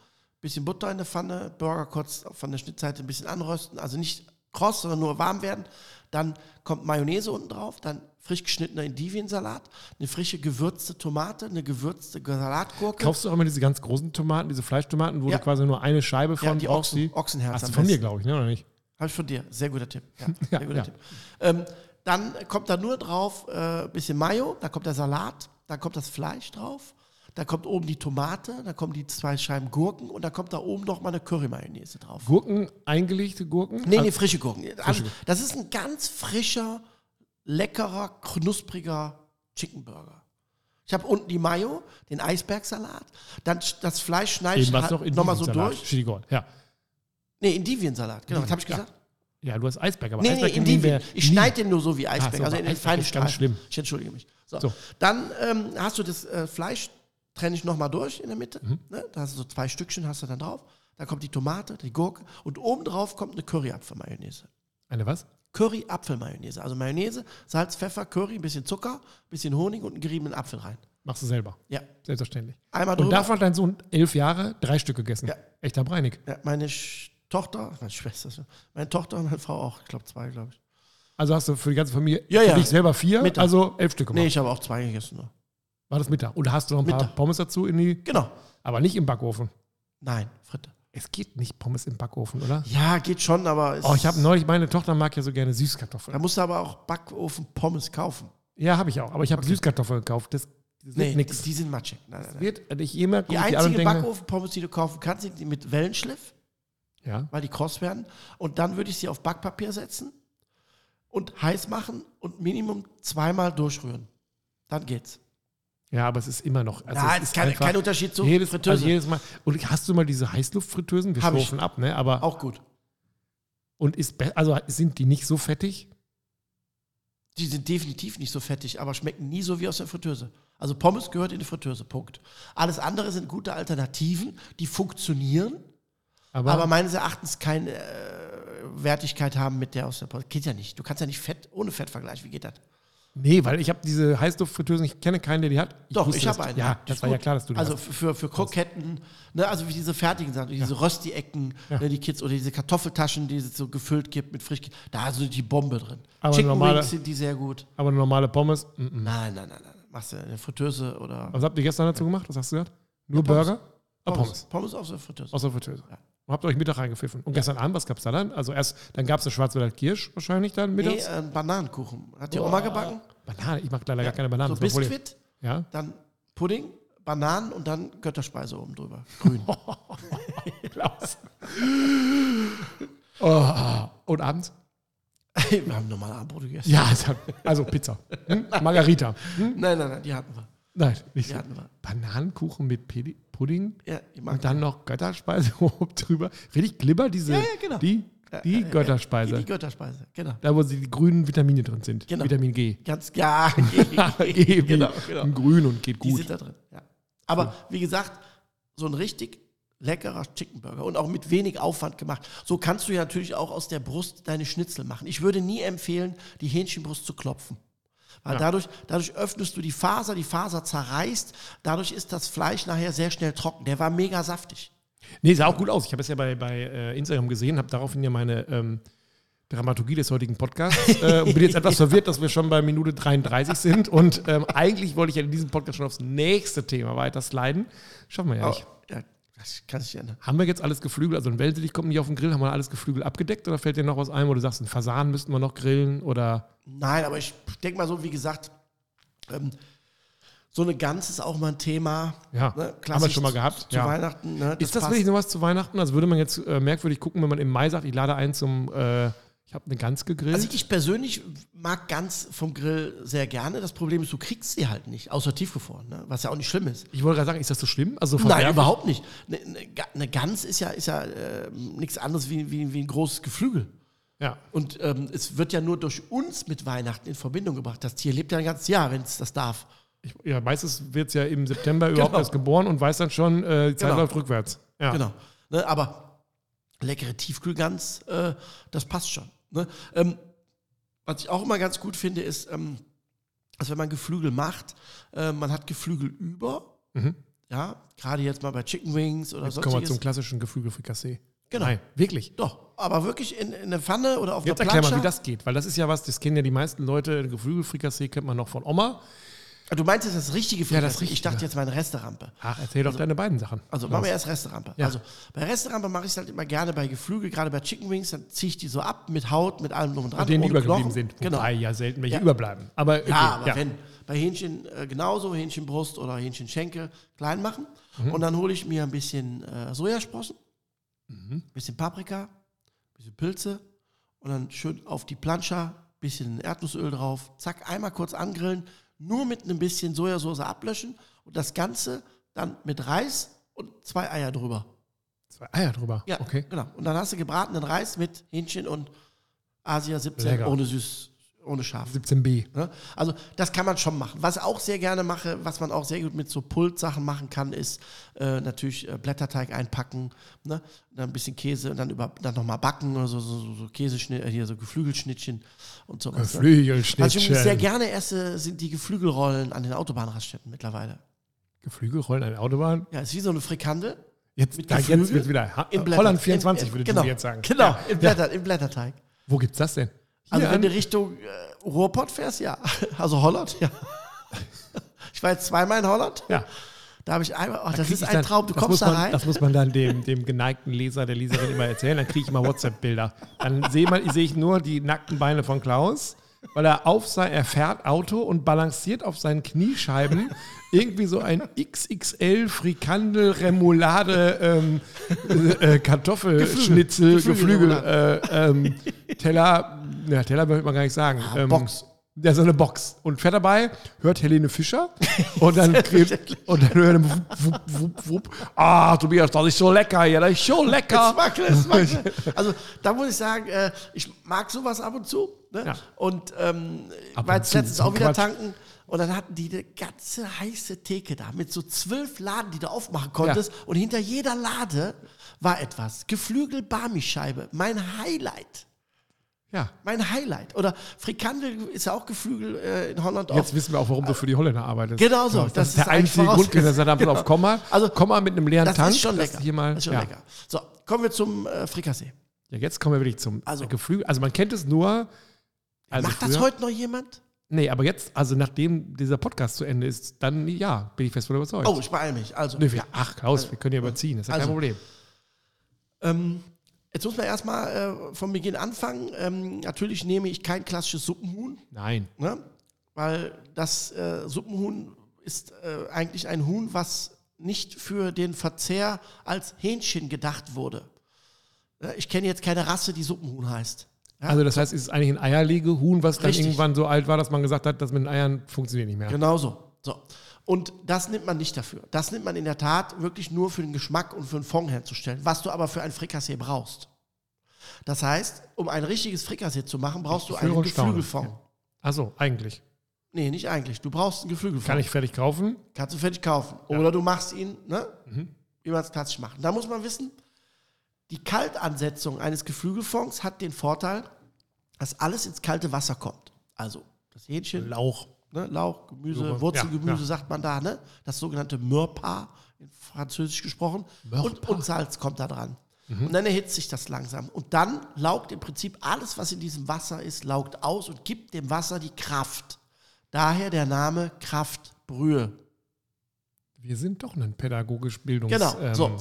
S2: Bisschen Butter in der Pfanne, Burger kurz von der Schnittseite ein bisschen anrösten. Also nicht kross, sondern nur warm werden. Dann kommt Mayonnaise unten drauf, dann frisch geschnittener Endiviensalat, eine frische gewürzte Tomate, eine gewürzte Salatgurke.
S1: Kaufst du auch immer diese ganz großen Tomaten, diese Fleischtomaten, wo ja. du quasi nur eine Scheibe von ja,
S2: die brauchst? Ochsen, Ochsenherz.
S1: Hast du von mir, glaube ich, ne? oder nicht?
S2: Habe ich von dir. Sehr guter Tipp. Ja, sehr guter ja. Tipp. Ähm, dann kommt da nur drauf ein äh, bisschen Mayo, da kommt der Salat, da kommt das Fleisch drauf, da kommt oben die Tomate, da kommen die zwei Scheiben Gurken und da kommt da oben noch mal eine Curry-Mayonnaise drauf.
S1: Gurken, eingelegte Gurken?
S2: Nee, nee, frische Gurken. Frische. Das ist ein ganz frischer, leckerer, knuspriger Chicken Burger. Ich habe unten die Mayo, den Eisbergsalat, dann das Fleisch schneide ich
S1: halt nochmal so durch. Chili ja.
S2: Nee, Indiviensalat, genau. Was habe ich gesagt?
S1: Ja, du hast Eisberg, aber
S2: nee,
S1: Eisberg
S2: nee, Indivien. Ich schneide den nur so wie Eisberg, so, also in den feinen
S1: schlimm.
S2: Ich entschuldige mich. So. so. Dann ähm, hast du das äh, Fleisch, trenne ich nochmal durch in der Mitte. Mhm. Ne? Da hast du so zwei Stückchen, hast du dann drauf. Dann kommt die Tomate, die Gurke und obendrauf kommt eine Curry-Apfel-Mayonnaise.
S1: Eine was?
S2: Curry-Apfel-Mayonnaise. Also Mayonnaise, Salz, Pfeffer, Curry, ein bisschen Zucker, ein bisschen Honig und einen geriebenen Apfel rein.
S1: Machst du selber?
S2: Ja.
S1: Selbstverständlich.
S2: Einmal drüber.
S1: Und davon hat dein Sohn elf Jahre drei Stück gegessen. Ja. Echter Breinig.
S2: Ja, meine Tochter, meine Schwester, meine Tochter und meine Frau auch, ich glaube zwei, glaube ich.
S1: Also hast du für die ganze Familie,
S2: ja, ja.
S1: dich selber vier,
S2: Mittag.
S1: also elf Stück gemacht?
S2: Nee, ich habe auch zwei gegessen. Nur.
S1: War das Mittag? Und hast du noch ein Mittag. paar Pommes dazu in die?
S2: Genau.
S1: Aber nicht im Backofen?
S2: Nein, Fritte.
S1: Es geht nicht Pommes im Backofen, oder?
S2: Ja, geht schon, aber.
S1: oh, ich habe neulich, meine Tochter mag ja so gerne Süßkartoffeln.
S2: Da musst du aber auch Backofen Pommes kaufen.
S1: Ja, habe ich auch. Aber ich habe okay. Süßkartoffeln gekauft. Das,
S2: das nee, nix. die sind matschig.
S1: Nein, nein, nein. Wird, ich immer
S2: die einzige Backofen-Pommes, die du kaufen kannst, sind die mit Wellenschliff
S1: ja.
S2: weil die kross werden. Und dann würde ich sie auf Backpapier setzen und heiß machen und Minimum zweimal durchrühren. Dann geht's.
S1: Ja, aber es ist immer noch.
S2: Also ja, es ist kein, kein Unterschied zu
S1: jedes, Fritteuse. Also jedes Mal. Und hast du mal diese Heißluftfritteusen? Wir stufen ab, ne? Aber
S2: auch gut.
S1: Und ist also sind die nicht so fettig?
S2: Die sind definitiv nicht so fettig, aber schmecken nie so wie aus der Fritteuse. Also Pommes gehört in die Fritteuse, Punkt. Alles andere sind gute Alternativen, die funktionieren, aber, aber meines Erachtens keine äh, Wertigkeit haben mit der aus der Post. Geht ja nicht. Du kannst ja nicht Fett ohne Fett vergleichen. Wie geht das?
S1: Nee, weil ich habe diese Heißluftfritteusen, ich kenne keinen, der die hat.
S2: Ich Doch, ich habe eine.
S1: Ja, das war ja klar, dass du die
S2: Also hast. für, für Kroketten, ne, also wie diese fertigen Sachen, diese ja. Rösti-Ecken, ja. ne, die Kids, oder diese Kartoffeltaschen, die es so gefüllt gibt mit frisch, da ist so die Bombe drin.
S1: Aber Chicken normale,
S2: Wings sind die sehr gut.
S1: Aber eine normale Pommes?
S2: Mm -mm. Nein, nein, nein, nein. Machst du eine Fritteuse oder.
S1: Was habt ihr gestern dazu gemacht? Was hast du gesagt? Nur ja, Burger?
S2: Pommes. Ah, Pommes. Pommes aus der Fritteuse.
S1: Aus der Fritteuse. Ja. Und habt euch Mittag reingepfiffen. Und gestern Abend, was gab es da dann? Also erst, dann gab es eine Schwarzwälder Kirsch wahrscheinlich dann mittags?
S2: Nee, äh, Bananenkuchen. Hat die oh. Oma gebacken?
S1: Banane, ich mag leider ja. gar keine Bananen.
S2: So Biskuit,
S1: ja?
S2: dann Pudding, Bananen und dann Götterspeise oben drüber. Grün.
S1: Klaus. oh. Und abends?
S2: Wir haben normale Abendbrot gegessen.
S1: Ja, also Pizza. Hm? Margarita.
S2: Hm? Nein, nein, nein, die hatten wir.
S1: Nein, nicht
S2: die hatten wir.
S1: Bananenkuchen mit Pedi Pudding
S2: ja,
S1: und dann noch Götterspeise oben drüber. Richtig glibber, diese,
S2: ja, ja, genau.
S1: die, die Götterspeise.
S2: Die, Götterspeise, genau.
S1: Da, wo die grünen Vitamine drin sind.
S2: Genau.
S1: Vitamin G.
S2: Ganz, ja,
S1: G, G genau, genau. grün und geht gut.
S2: Die sind da drin, ja. Aber wie gesagt, so ein richtig leckerer Chicken Burger und auch mit wenig Aufwand gemacht. So kannst du ja natürlich auch aus der Brust deine Schnitzel machen. Ich würde nie empfehlen, die Hähnchenbrust zu klopfen. Weil ja. dadurch, dadurch öffnest du die Faser, die Faser zerreißt, dadurch ist das Fleisch nachher sehr schnell trocken. Der war mega saftig.
S1: Nee, sah auch gut aus. Ich habe es ja bei, bei äh, Instagram gesehen, habe daraufhin ja meine ähm, Dramaturgie des heutigen Podcasts äh, und bin jetzt etwas verwirrt, dass wir schon bei Minute 33 sind. Und ähm, eigentlich wollte ich ja in diesem Podcast schon aufs nächste Thema weiter sliden. Schaffen wir ja nicht.
S2: Oh, ja, das kann sich ändern.
S1: Haben wir jetzt alles Geflügel? Also ein Wellensittich kommt nicht auf den Grill. Haben wir alles Geflügel abgedeckt oder fällt dir noch was ein, wo du sagst, ein Fasan müssten wir noch grillen oder?
S2: Nein, aber ich denke mal so, wie gesagt, ähm, so eine Gans ist auch mal ein Thema.
S1: Ja, ne? haben wir schon mal gehabt.
S2: Zu,
S1: ja.
S2: Weihnachten. Ne?
S1: Das ist das wirklich noch was zu Weihnachten? Also würde man jetzt äh, merkwürdig gucken, wenn man im Mai sagt, ich lade ein zum äh, ich habe eine Gans gegrillt.
S2: Also ich persönlich mag Gans vom Grill sehr gerne. Das Problem ist, du kriegst sie halt nicht, außer tiefgefroren, ne? was ja auch nicht schlimm ist.
S1: Ich wollte gerade sagen, ist das so schlimm?
S2: Also Nein, überhaupt nicht. Eine, eine Gans ist ja, ist ja äh, nichts anderes wie, wie, wie ein großes Geflügel.
S1: Ja.
S2: Und ähm, es wird ja nur durch uns mit Weihnachten in Verbindung gebracht. Das Tier lebt ja ein ganzes Jahr, wenn es das darf.
S1: Ich, ja, meistens wird es ja im September überhaupt genau. erst geboren und weiß dann schon, äh, die Zeit genau. läuft rückwärts. Ja.
S2: Genau. Ne, aber leckere Tiefkühlgans, äh, das passt schon. Ne? Ähm, was ich auch immer ganz gut finde, ist, ähm, dass wenn man Geflügel macht, äh, man hat Geflügel über. Mhm. Ja, gerade jetzt mal bei Chicken Wings oder so.
S1: Jetzt kommen wir zum klassischen Geflügelfrikassee.
S2: Genau. Nein,
S1: wirklich.
S2: Doch, aber wirklich in, in eine Pfanne oder auf
S1: Jetzt
S2: einer
S1: Plansche. erklär mal, wie das geht, weil das ist ja was, das kennen ja die meisten Leute. Geflügelfrikassee kennt man noch von Oma.
S2: Ah, du meinst jetzt das richtige
S1: Frikassee? Ja, das richtige.
S2: Ich dachte jetzt meine Resterampe.
S1: Ach, erzähl
S2: also,
S1: doch deine beiden Sachen.
S2: Also machen wir erst Resterampe. Ja. Also bei Resterampe mache ich es halt immer gerne bei Geflügel, gerade bei Chicken Wings, dann ziehe ich die so ab mit Haut, mit allem drum und dran.
S1: Mit denen die übergeblieben sind. Genau. Wobei ja selten welche ja. überbleiben. Aber,
S2: okay, ja, aber ja. wenn, bei Hähnchen äh, genauso, Hähnchenbrust oder Hähnchenschenkel klein machen. Und dann hole ich mir ein bisschen äh, Sojasprossen, ein bisschen Paprika, ein bisschen Pilze und dann schön auf die Plancha, bisschen Erdnussöl drauf, zack, einmal kurz angrillen, nur mit ein bisschen Sojasauce ablöschen und das Ganze dann mit Reis und zwei Eier drüber.
S1: Zwei Eier drüber.
S2: Ja,
S1: Okay.
S2: genau. Und dann hast du gebratenen Reis mit Hähnchen und Asia 17
S1: Lecker.
S2: ohne süß, ohne scharf.
S1: 17b.
S2: Ne? Also das kann man schon machen. Was ich auch sehr gerne mache, was man auch sehr gut mit so Pultsachen machen kann, ist äh, natürlich äh, Blätterteig einpacken, ne? dann ein bisschen Käse und dann über dann nochmal backen oder so, so, so, so Käseschnitt, äh, hier so Geflügelschnittchen und. Ne? Was ich
S1: Geflügelschnittchen.
S2: übrigens sehr gerne esse, sind die Geflügelrollen an den Autobahnraststätten mittlerweile.
S1: Geflügelrollen an der Autobahn.
S2: Ja, ist wie so eine Frikandel.
S1: Jetzt,
S2: Mit
S1: da, jetzt wird wieder. Ha
S2: in
S1: Holland
S2: in-
S1: 24
S2: in-
S1: würde
S2: genau,
S1: du jetzt sagen.
S2: Genau,
S1: Ja.
S2: im, Blätter, im Blätterteig.
S1: Wo gibt's das denn?
S2: Also wenn du
S1: an-
S2: Richtung äh, Ruhrpott fährst, ja. Also Holland, ja. Ich war jetzt zweimal in Holland.
S1: ja.
S2: Da habe ich einmal, oh, das
S1: krieg
S2: ist ein
S1: dann-
S2: Traum, du
S1: das
S2: kommst
S1: muss
S2: da
S1: man,
S2: rein.
S1: Das muss man dann dem, dem geneigten Leser, der Leserin immer erzählen. Dann kriege ich immer WhatsApp-Bilder. Dann sehe sehe ich nur die nackten Beine von Klaus, weil er auf sein, er fährt Auto und balanciert auf seinen Kniescheiben irgendwie so ein XXL Frikandel, Remoulade, ähm, äh, Kartoffelschnitzel,
S2: Geflügel,
S1: Geflügel, äh, ähm, Teller, ja, Teller möchte man gar nicht sagen. ähm,
S2: Box.
S1: Ja, so eine Box. Und fährt dabei, hört Helene Fischer und dann, kriegt, und dann hört er wupp, wupp, wupp. Ah, Tobias, das ist so lecker hier, das ist so lecker.
S2: Smackle, smackle. Also da muss ich sagen, äh, ich mag sowas ab und zu. Ne?
S1: Ja.
S2: Und ähm, ich
S1: Ab
S2: war jetzt letztens auch wieder
S1: Quatsch.
S2: tanken und dann hatten die eine ganze heiße Theke da mit so zwölf Laden, die du aufmachen konntest. Und hinter jeder Lade war etwas. Geflügel Barmischeibe, mein Highlight.
S1: Ja,
S2: Mein Highlight. Oder Frikandel ist ja auch Geflügel äh, in Holland
S1: jetzt
S2: auch.
S1: wissen wir auch, warum du für die Holländer arbeitest.
S2: Genau so.
S1: Das,
S2: Das
S1: ist der einzige Grund, dass er
S2: Genau.
S1: auf Komma,
S2: Also,
S1: Komma mit einem leeren
S2: Das
S1: Tank.
S2: ist schon lecker.
S1: Hier mal,
S2: das ist schon
S1: ja.
S2: lecker. So, kommen wir zum äh, Frikassee.
S1: Ja, jetzt kommen wir wirklich zum
S2: Also-
S1: Geflügel. Also man kennt es nur. Also
S2: Macht das
S1: früher-
S2: heute noch jemand?
S1: Nee, aber jetzt, also nachdem dieser Podcast zu Ende ist, dann ja, bin ich fest von überzeugt.
S2: Oh, ich beeile mich. Also,
S1: Nee, wir, ach, Klaus, wir können ja überziehen, das ist ja
S2: Also-
S1: kein Problem.
S2: Ähm, jetzt muss man erstmal äh, vom Beginn anfangen. Ähm, natürlich nehme ich kein klassisches Suppenhuhn,
S1: Nein.
S2: ne? weil das äh, Suppenhuhn ist äh, eigentlich ein Huhn, was nicht für den Verzehr als Hähnchen gedacht wurde. Ich kenne jetzt keine Rasse, die Suppenhuhn heißt. Ja?
S1: Also das heißt, es ist eigentlich ein Eierlegehuhn, was dann
S2: Richtig.
S1: irgendwann so alt war, dass man gesagt hat, das mit den Eiern funktioniert nicht mehr.
S2: Genau so. so. Und das nimmt man nicht dafür. Das nimmt man in der Tat wirklich nur für den Geschmack und für den Fond herzustellen, was du aber für ein Frikassee brauchst. Das heißt, um ein richtiges Frikassee zu machen, brauchst du einen. Geflügelfond.
S1: Achso, eigentlich.
S2: Nee, nicht eigentlich. Du brauchst einen Geflügelfond.
S1: Kann ich fertig kaufen?
S2: Kannst du fertig kaufen. Oder du machst ihn, ne? Wie man es klassisch macht. Da muss man wissen, die Kaltansetzung eines Geflügelfonds hat den Vorteil, dass alles ins kalte Wasser kommt. Also das Hähnchen,
S1: Lauch.
S2: Ne, Lauch, Gemüse, Wurzelgemüse
S1: ja, ja.
S2: sagt man da, ne? Das sogenannte Mörpa, in Französisch gesprochen.
S1: Mörpa.
S2: Und, und Salz kommt da dran.
S1: Mhm.
S2: Und dann erhitzt sich das langsam. Und dann laugt im Prinzip alles, was in diesem Wasser ist, laugt aus und gibt dem Wasser die Kraft. Daher der Name Kraftbrühe.
S1: Wir sind doch ein pädagogisch Bildungs
S2: Genau.
S1: ähm,
S2: so.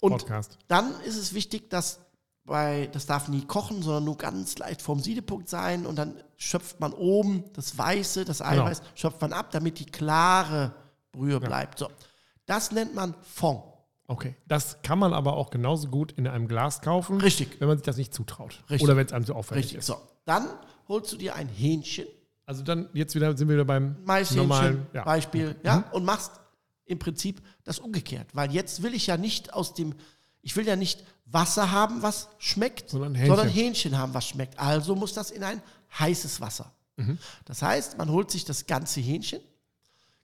S2: Und
S1: Podcast.
S2: dann ist es wichtig, dass bei, das darf nie kochen, sondern nur ganz leicht vom Siedepunkt sein und dann schöpft man oben das Weiße, das Eiweiß, schöpft man ab, damit die klare Brühe bleibt. So. Das nennt man Fond.
S1: Okay. Das kann man aber auch genauso gut in einem Glas kaufen,
S2: Richtig.
S1: wenn man sich das nicht zutraut.
S2: Richtig.
S1: Oder wenn es einem so aufwendig
S2: Richtig.
S1: ist.
S2: So. Dann holst du dir ein Hähnchen,
S1: Also dann, jetzt wieder sind wir wieder beim normalen. Ja. Mhm.
S2: Beispiel, ja, und machst im Prinzip das umgekehrt. Weil jetzt will ich ja nicht aus dem, ich will ja nicht Wasser haben, was schmeckt,
S1: Sondern Hähnchen.
S2: sondern Hähnchen haben, was schmeckt. Also muss das in ein heißes Wasser.
S1: Mhm.
S2: Das heißt, man holt sich das ganze Hähnchen,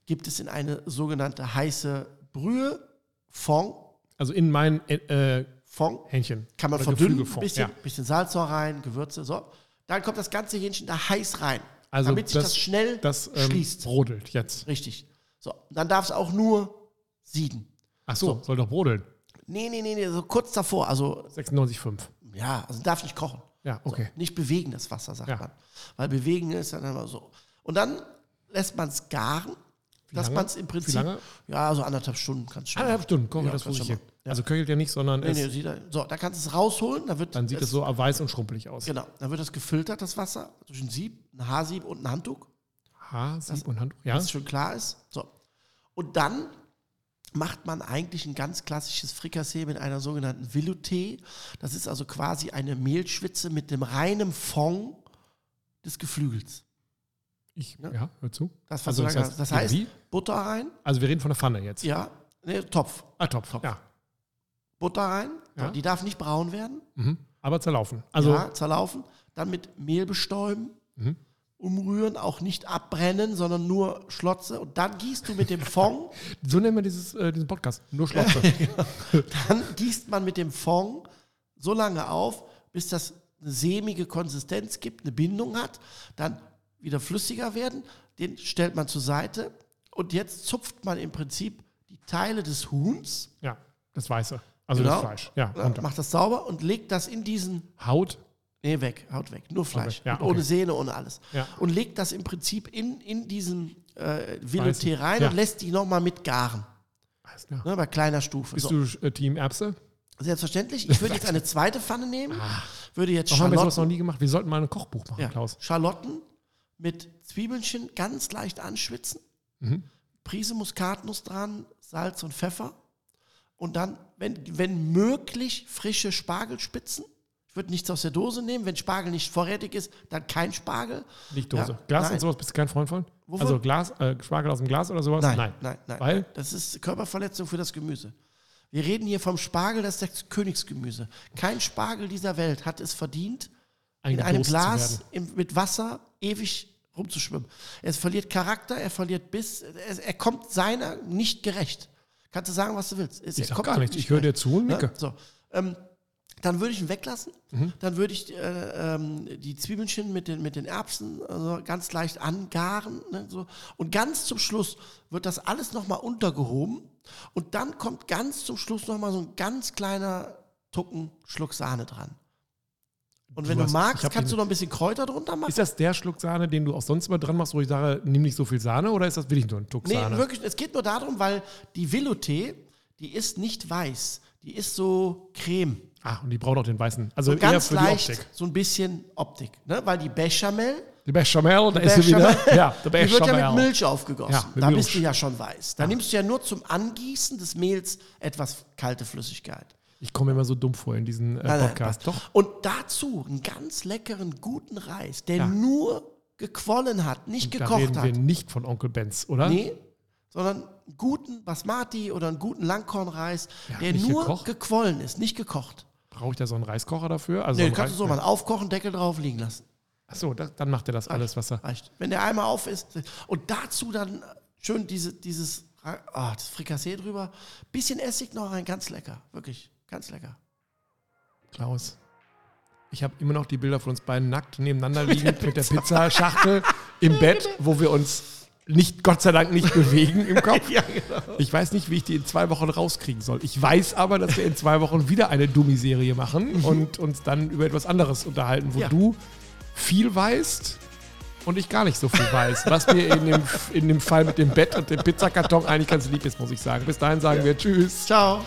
S2: gibt es in eine sogenannte heiße Brühe, Fond,
S1: Also in mein äh,
S2: Fond,
S1: Hähnchen.
S2: kann man
S1: Oder
S2: verdünnen, ein bisschen,
S1: Ja.
S2: bisschen Salz noch rein, Gewürze, so. Dann kommt das ganze Hähnchen da heiß rein,
S1: Also
S2: damit sich das, schnell
S1: das ähm,
S2: schließt.
S1: brodelt jetzt.
S2: Richtig. So, dann darf es auch nur sieden.
S1: Ach so, soll doch brodeln.
S2: Nee, nee, nee, nee, so kurz davor. Also,
S1: 96,5.
S2: ja, also darf nicht kochen.
S1: Ja, okay.
S2: Nicht bewegen, das Wasser, sagt
S1: Ja.
S2: man. Weil bewegen ist dann immer so. Und dann lässt man es garen, dass
S1: lange?
S2: man es im
S1: Wie
S2: Prinzip.
S1: lange?
S2: Ja, so anderthalb Stunden kannst du schon. Machen.
S1: Stunden, komm,
S2: Ja,
S1: das wusste ich.
S2: Ja.
S1: Also köchelt ja nicht, sondern
S2: Nee,
S1: es,
S2: nee, sieht er, so, da kannst du es rausholen, dann wird
S1: dann sieht es so weiß und schrumpelig aus.
S2: Genau, dann wird das gefiltert, das Wasser, durch ein Sieb, ein Haarsieb und ein Handtuch.
S1: Haar, Sieb
S2: Das-
S1: und Handtuch. Ja.
S2: dass schon klar ist. So. Und dann macht man eigentlich ein ganz klassisches Frikassee mit einer sogenannten Velouté. Das ist also quasi eine Mehlschwitze mit dem reinen Fond des Geflügels.
S1: Ich,
S2: Ne?
S1: ja, hör zu.
S2: Das,
S1: Also das
S2: da
S1: heißt,
S2: das
S1: ja,
S2: heißt? Butter rein,
S1: Also wir reden von der Pfanne jetzt.
S2: ja, ne, Topf.
S1: Ah, Topf.
S2: Topf.
S1: Ja.
S2: Butter rein,
S1: Ja.
S2: die darf nicht braun werden,
S1: Mhm. Aber zerlaufen. Also
S2: ja, zerlaufen, dann mit Mehl bestäuben,
S1: Mhm.
S2: Umrühren, auch nicht abbrennen, sondern nur Schlotze und dann gießt du mit dem Fond
S1: so nennen wir dieses, äh, diesen Podcast. Nur Schlotze.
S2: Dann gießt man mit dem Fond so lange auf, bis das eine sämige Konsistenz gibt, eine Bindung hat, dann wieder flüssiger werden, den stellt man zur Seite und jetzt zupft man im Prinzip die Teile des Huhns,
S1: ja, das Weiße. Also
S2: Genau.
S1: das Fleisch. Ja,
S2: äh,
S1: runter.
S2: macht das sauber und legt das in diesen,
S1: Haut.
S2: Nee, weg, haut weg, nur Fleisch,
S1: weg, ja,
S2: und ohne
S1: okay.
S2: Sehne, ohne alles.
S1: Ja.
S2: Und legt das im Prinzip in, in diesen äh. Velouté rein
S1: Ja.
S2: und lässt die nochmal mit garen,
S1: Alles klar.
S2: ne, bei kleiner Stufe.
S1: Bist
S2: So.
S1: du äh, Team Erbse?
S2: Selbstverständlich. Ich würde jetzt eine zweite Pfanne nehmen, würde jetzt
S1: Warum haben wir sowas noch
S2: Schalotten,
S1: nie gemacht? Wir sollten mal ein Kochbuch machen,
S2: ja,
S1: Klaus.
S2: Schalotten mit Zwiebelchen ganz leicht anschwitzen,
S1: Mhm.
S2: Prise Muskatnuss dran, Salz und Pfeffer und dann, wenn, wenn möglich, frische Spargelspitzen. Ich würde nichts aus der Dose nehmen. Wenn Spargel nicht vorrätig ist, dann kein Spargel.
S1: Nicht Dose.
S2: Ja,
S1: Glas
S2: nein.
S1: und sowas bist du kein Freund von?
S2: Wovon?
S1: Also Glas, äh, Spargel aus dem Glas oder sowas?
S2: Nein, nein, nein.
S1: Weil?
S2: Das ist Körperverletzung für das Gemüse. Wir reden hier vom Spargel, das ist das Königsgemüse. Kein Spargel dieser Welt hat es verdient, in einem Glas im, mit Wasser ewig rumzuschwimmen. Es verliert Charakter, er verliert Biss, er, er kommt seiner nicht gerecht. Kannst du sagen, was du willst. Es,
S1: Ich sag
S2: kommt
S1: gar nichts.
S2: nicht
S1: Ich höre dir zu und
S2: Ne?
S1: nicke.
S2: So. Ähm, dann würde ich ihn weglassen.
S1: Mhm.
S2: Dann würde ich äh, ähm, die Zwiebelchen mit den, mit den Erbsen also ganz leicht angaren. Ne, so. Und ganz zum Schluss wird das alles nochmal untergehoben. Und dann kommt ganz zum Schluss nochmal so ein ganz kleiner Tucken Schluck Sahne dran. Und wenn
S1: Du
S2: du,
S1: hast-
S2: magst, kannst du noch ein bisschen Kräuter drunter machen.
S1: Ist das der Schluck Sahne, den du auch sonst immer dran machst, wo ich sage, nimm nicht so viel Sahne oder ist das wirklich nur ein Tuck
S2: Nee,
S1: Sahne?
S2: wirklich, es geht nur darum, weil die Velouté, die ist nicht weiß. Die ist so creme.
S1: Ah, und die braucht auch den weißen. Also
S2: So ganz leicht,
S1: die Optik.
S2: so ein bisschen Optik. Ne? Weil die Bechamel,
S1: Die Bechamel, da ist sie
S2: Bechamel,
S1: wieder. Ja, der
S2: die wird ja mit
S1: Bechamel.
S2: Milch aufgegossen.
S1: Ja, mit
S2: da
S1: Milch.
S2: bist du ja schon weiß. Da nimmst du ja nur zum Angießen des Mehls etwas kalte Flüssigkeit.
S1: Ich komme mir immer so dumm vor in diesen äh,
S2: Nein, nein,
S1: Podcast.
S2: passt.
S1: Doch.
S2: Und dazu einen ganz leckeren, guten Reis, der
S1: Ja.
S2: nur gequollen hat, nicht
S1: Da
S2: gekocht
S1: reden
S2: hat.
S1: wir nicht von Onkel Benz, oder?
S2: Nee, sondern einen guten Basmati oder einen guten Langkornreis, der nur
S1: gekocht?
S2: gequollen ist, nicht gekocht.
S1: Brauche ich da so einen Reiskocher dafür? Also
S2: Nee, kannst du so
S1: Reis-
S2: mal aufkochen, Deckel drauf liegen lassen.
S1: Achso, da, dann macht er das alles, was er.
S2: Reicht. Wenn der einmal auf ist. Und dazu dann schön diese, dieses ah, das Frikassee drüber. Bisschen Essig noch rein, ganz lecker. Wirklich, ganz lecker.
S1: Klaus. Ich habe immer noch die Bilder von uns beiden nackt nebeneinander liegend mit der Pizzaschachtel im Bett, wo wir uns nicht, Gott sei Dank, nicht bewegen im Kopf.
S2: genau.
S1: Ich weiß nicht, wie ich die in zwei Wochen rauskriegen soll. Ich weiß aber, dass wir in zwei Wochen wieder eine Dummy-Serie machen und uns dann über etwas anderes unterhalten, wo
S2: Mhm. Ja.
S1: du viel weißt und ich gar nicht so viel weiß. Was mir in dem, in dem Fall mit dem Bett und dem Pizzakarton eigentlich ganz lieb ist, muss ich sagen. Bis dahin sagen wir Tschüss.
S2: Ciao.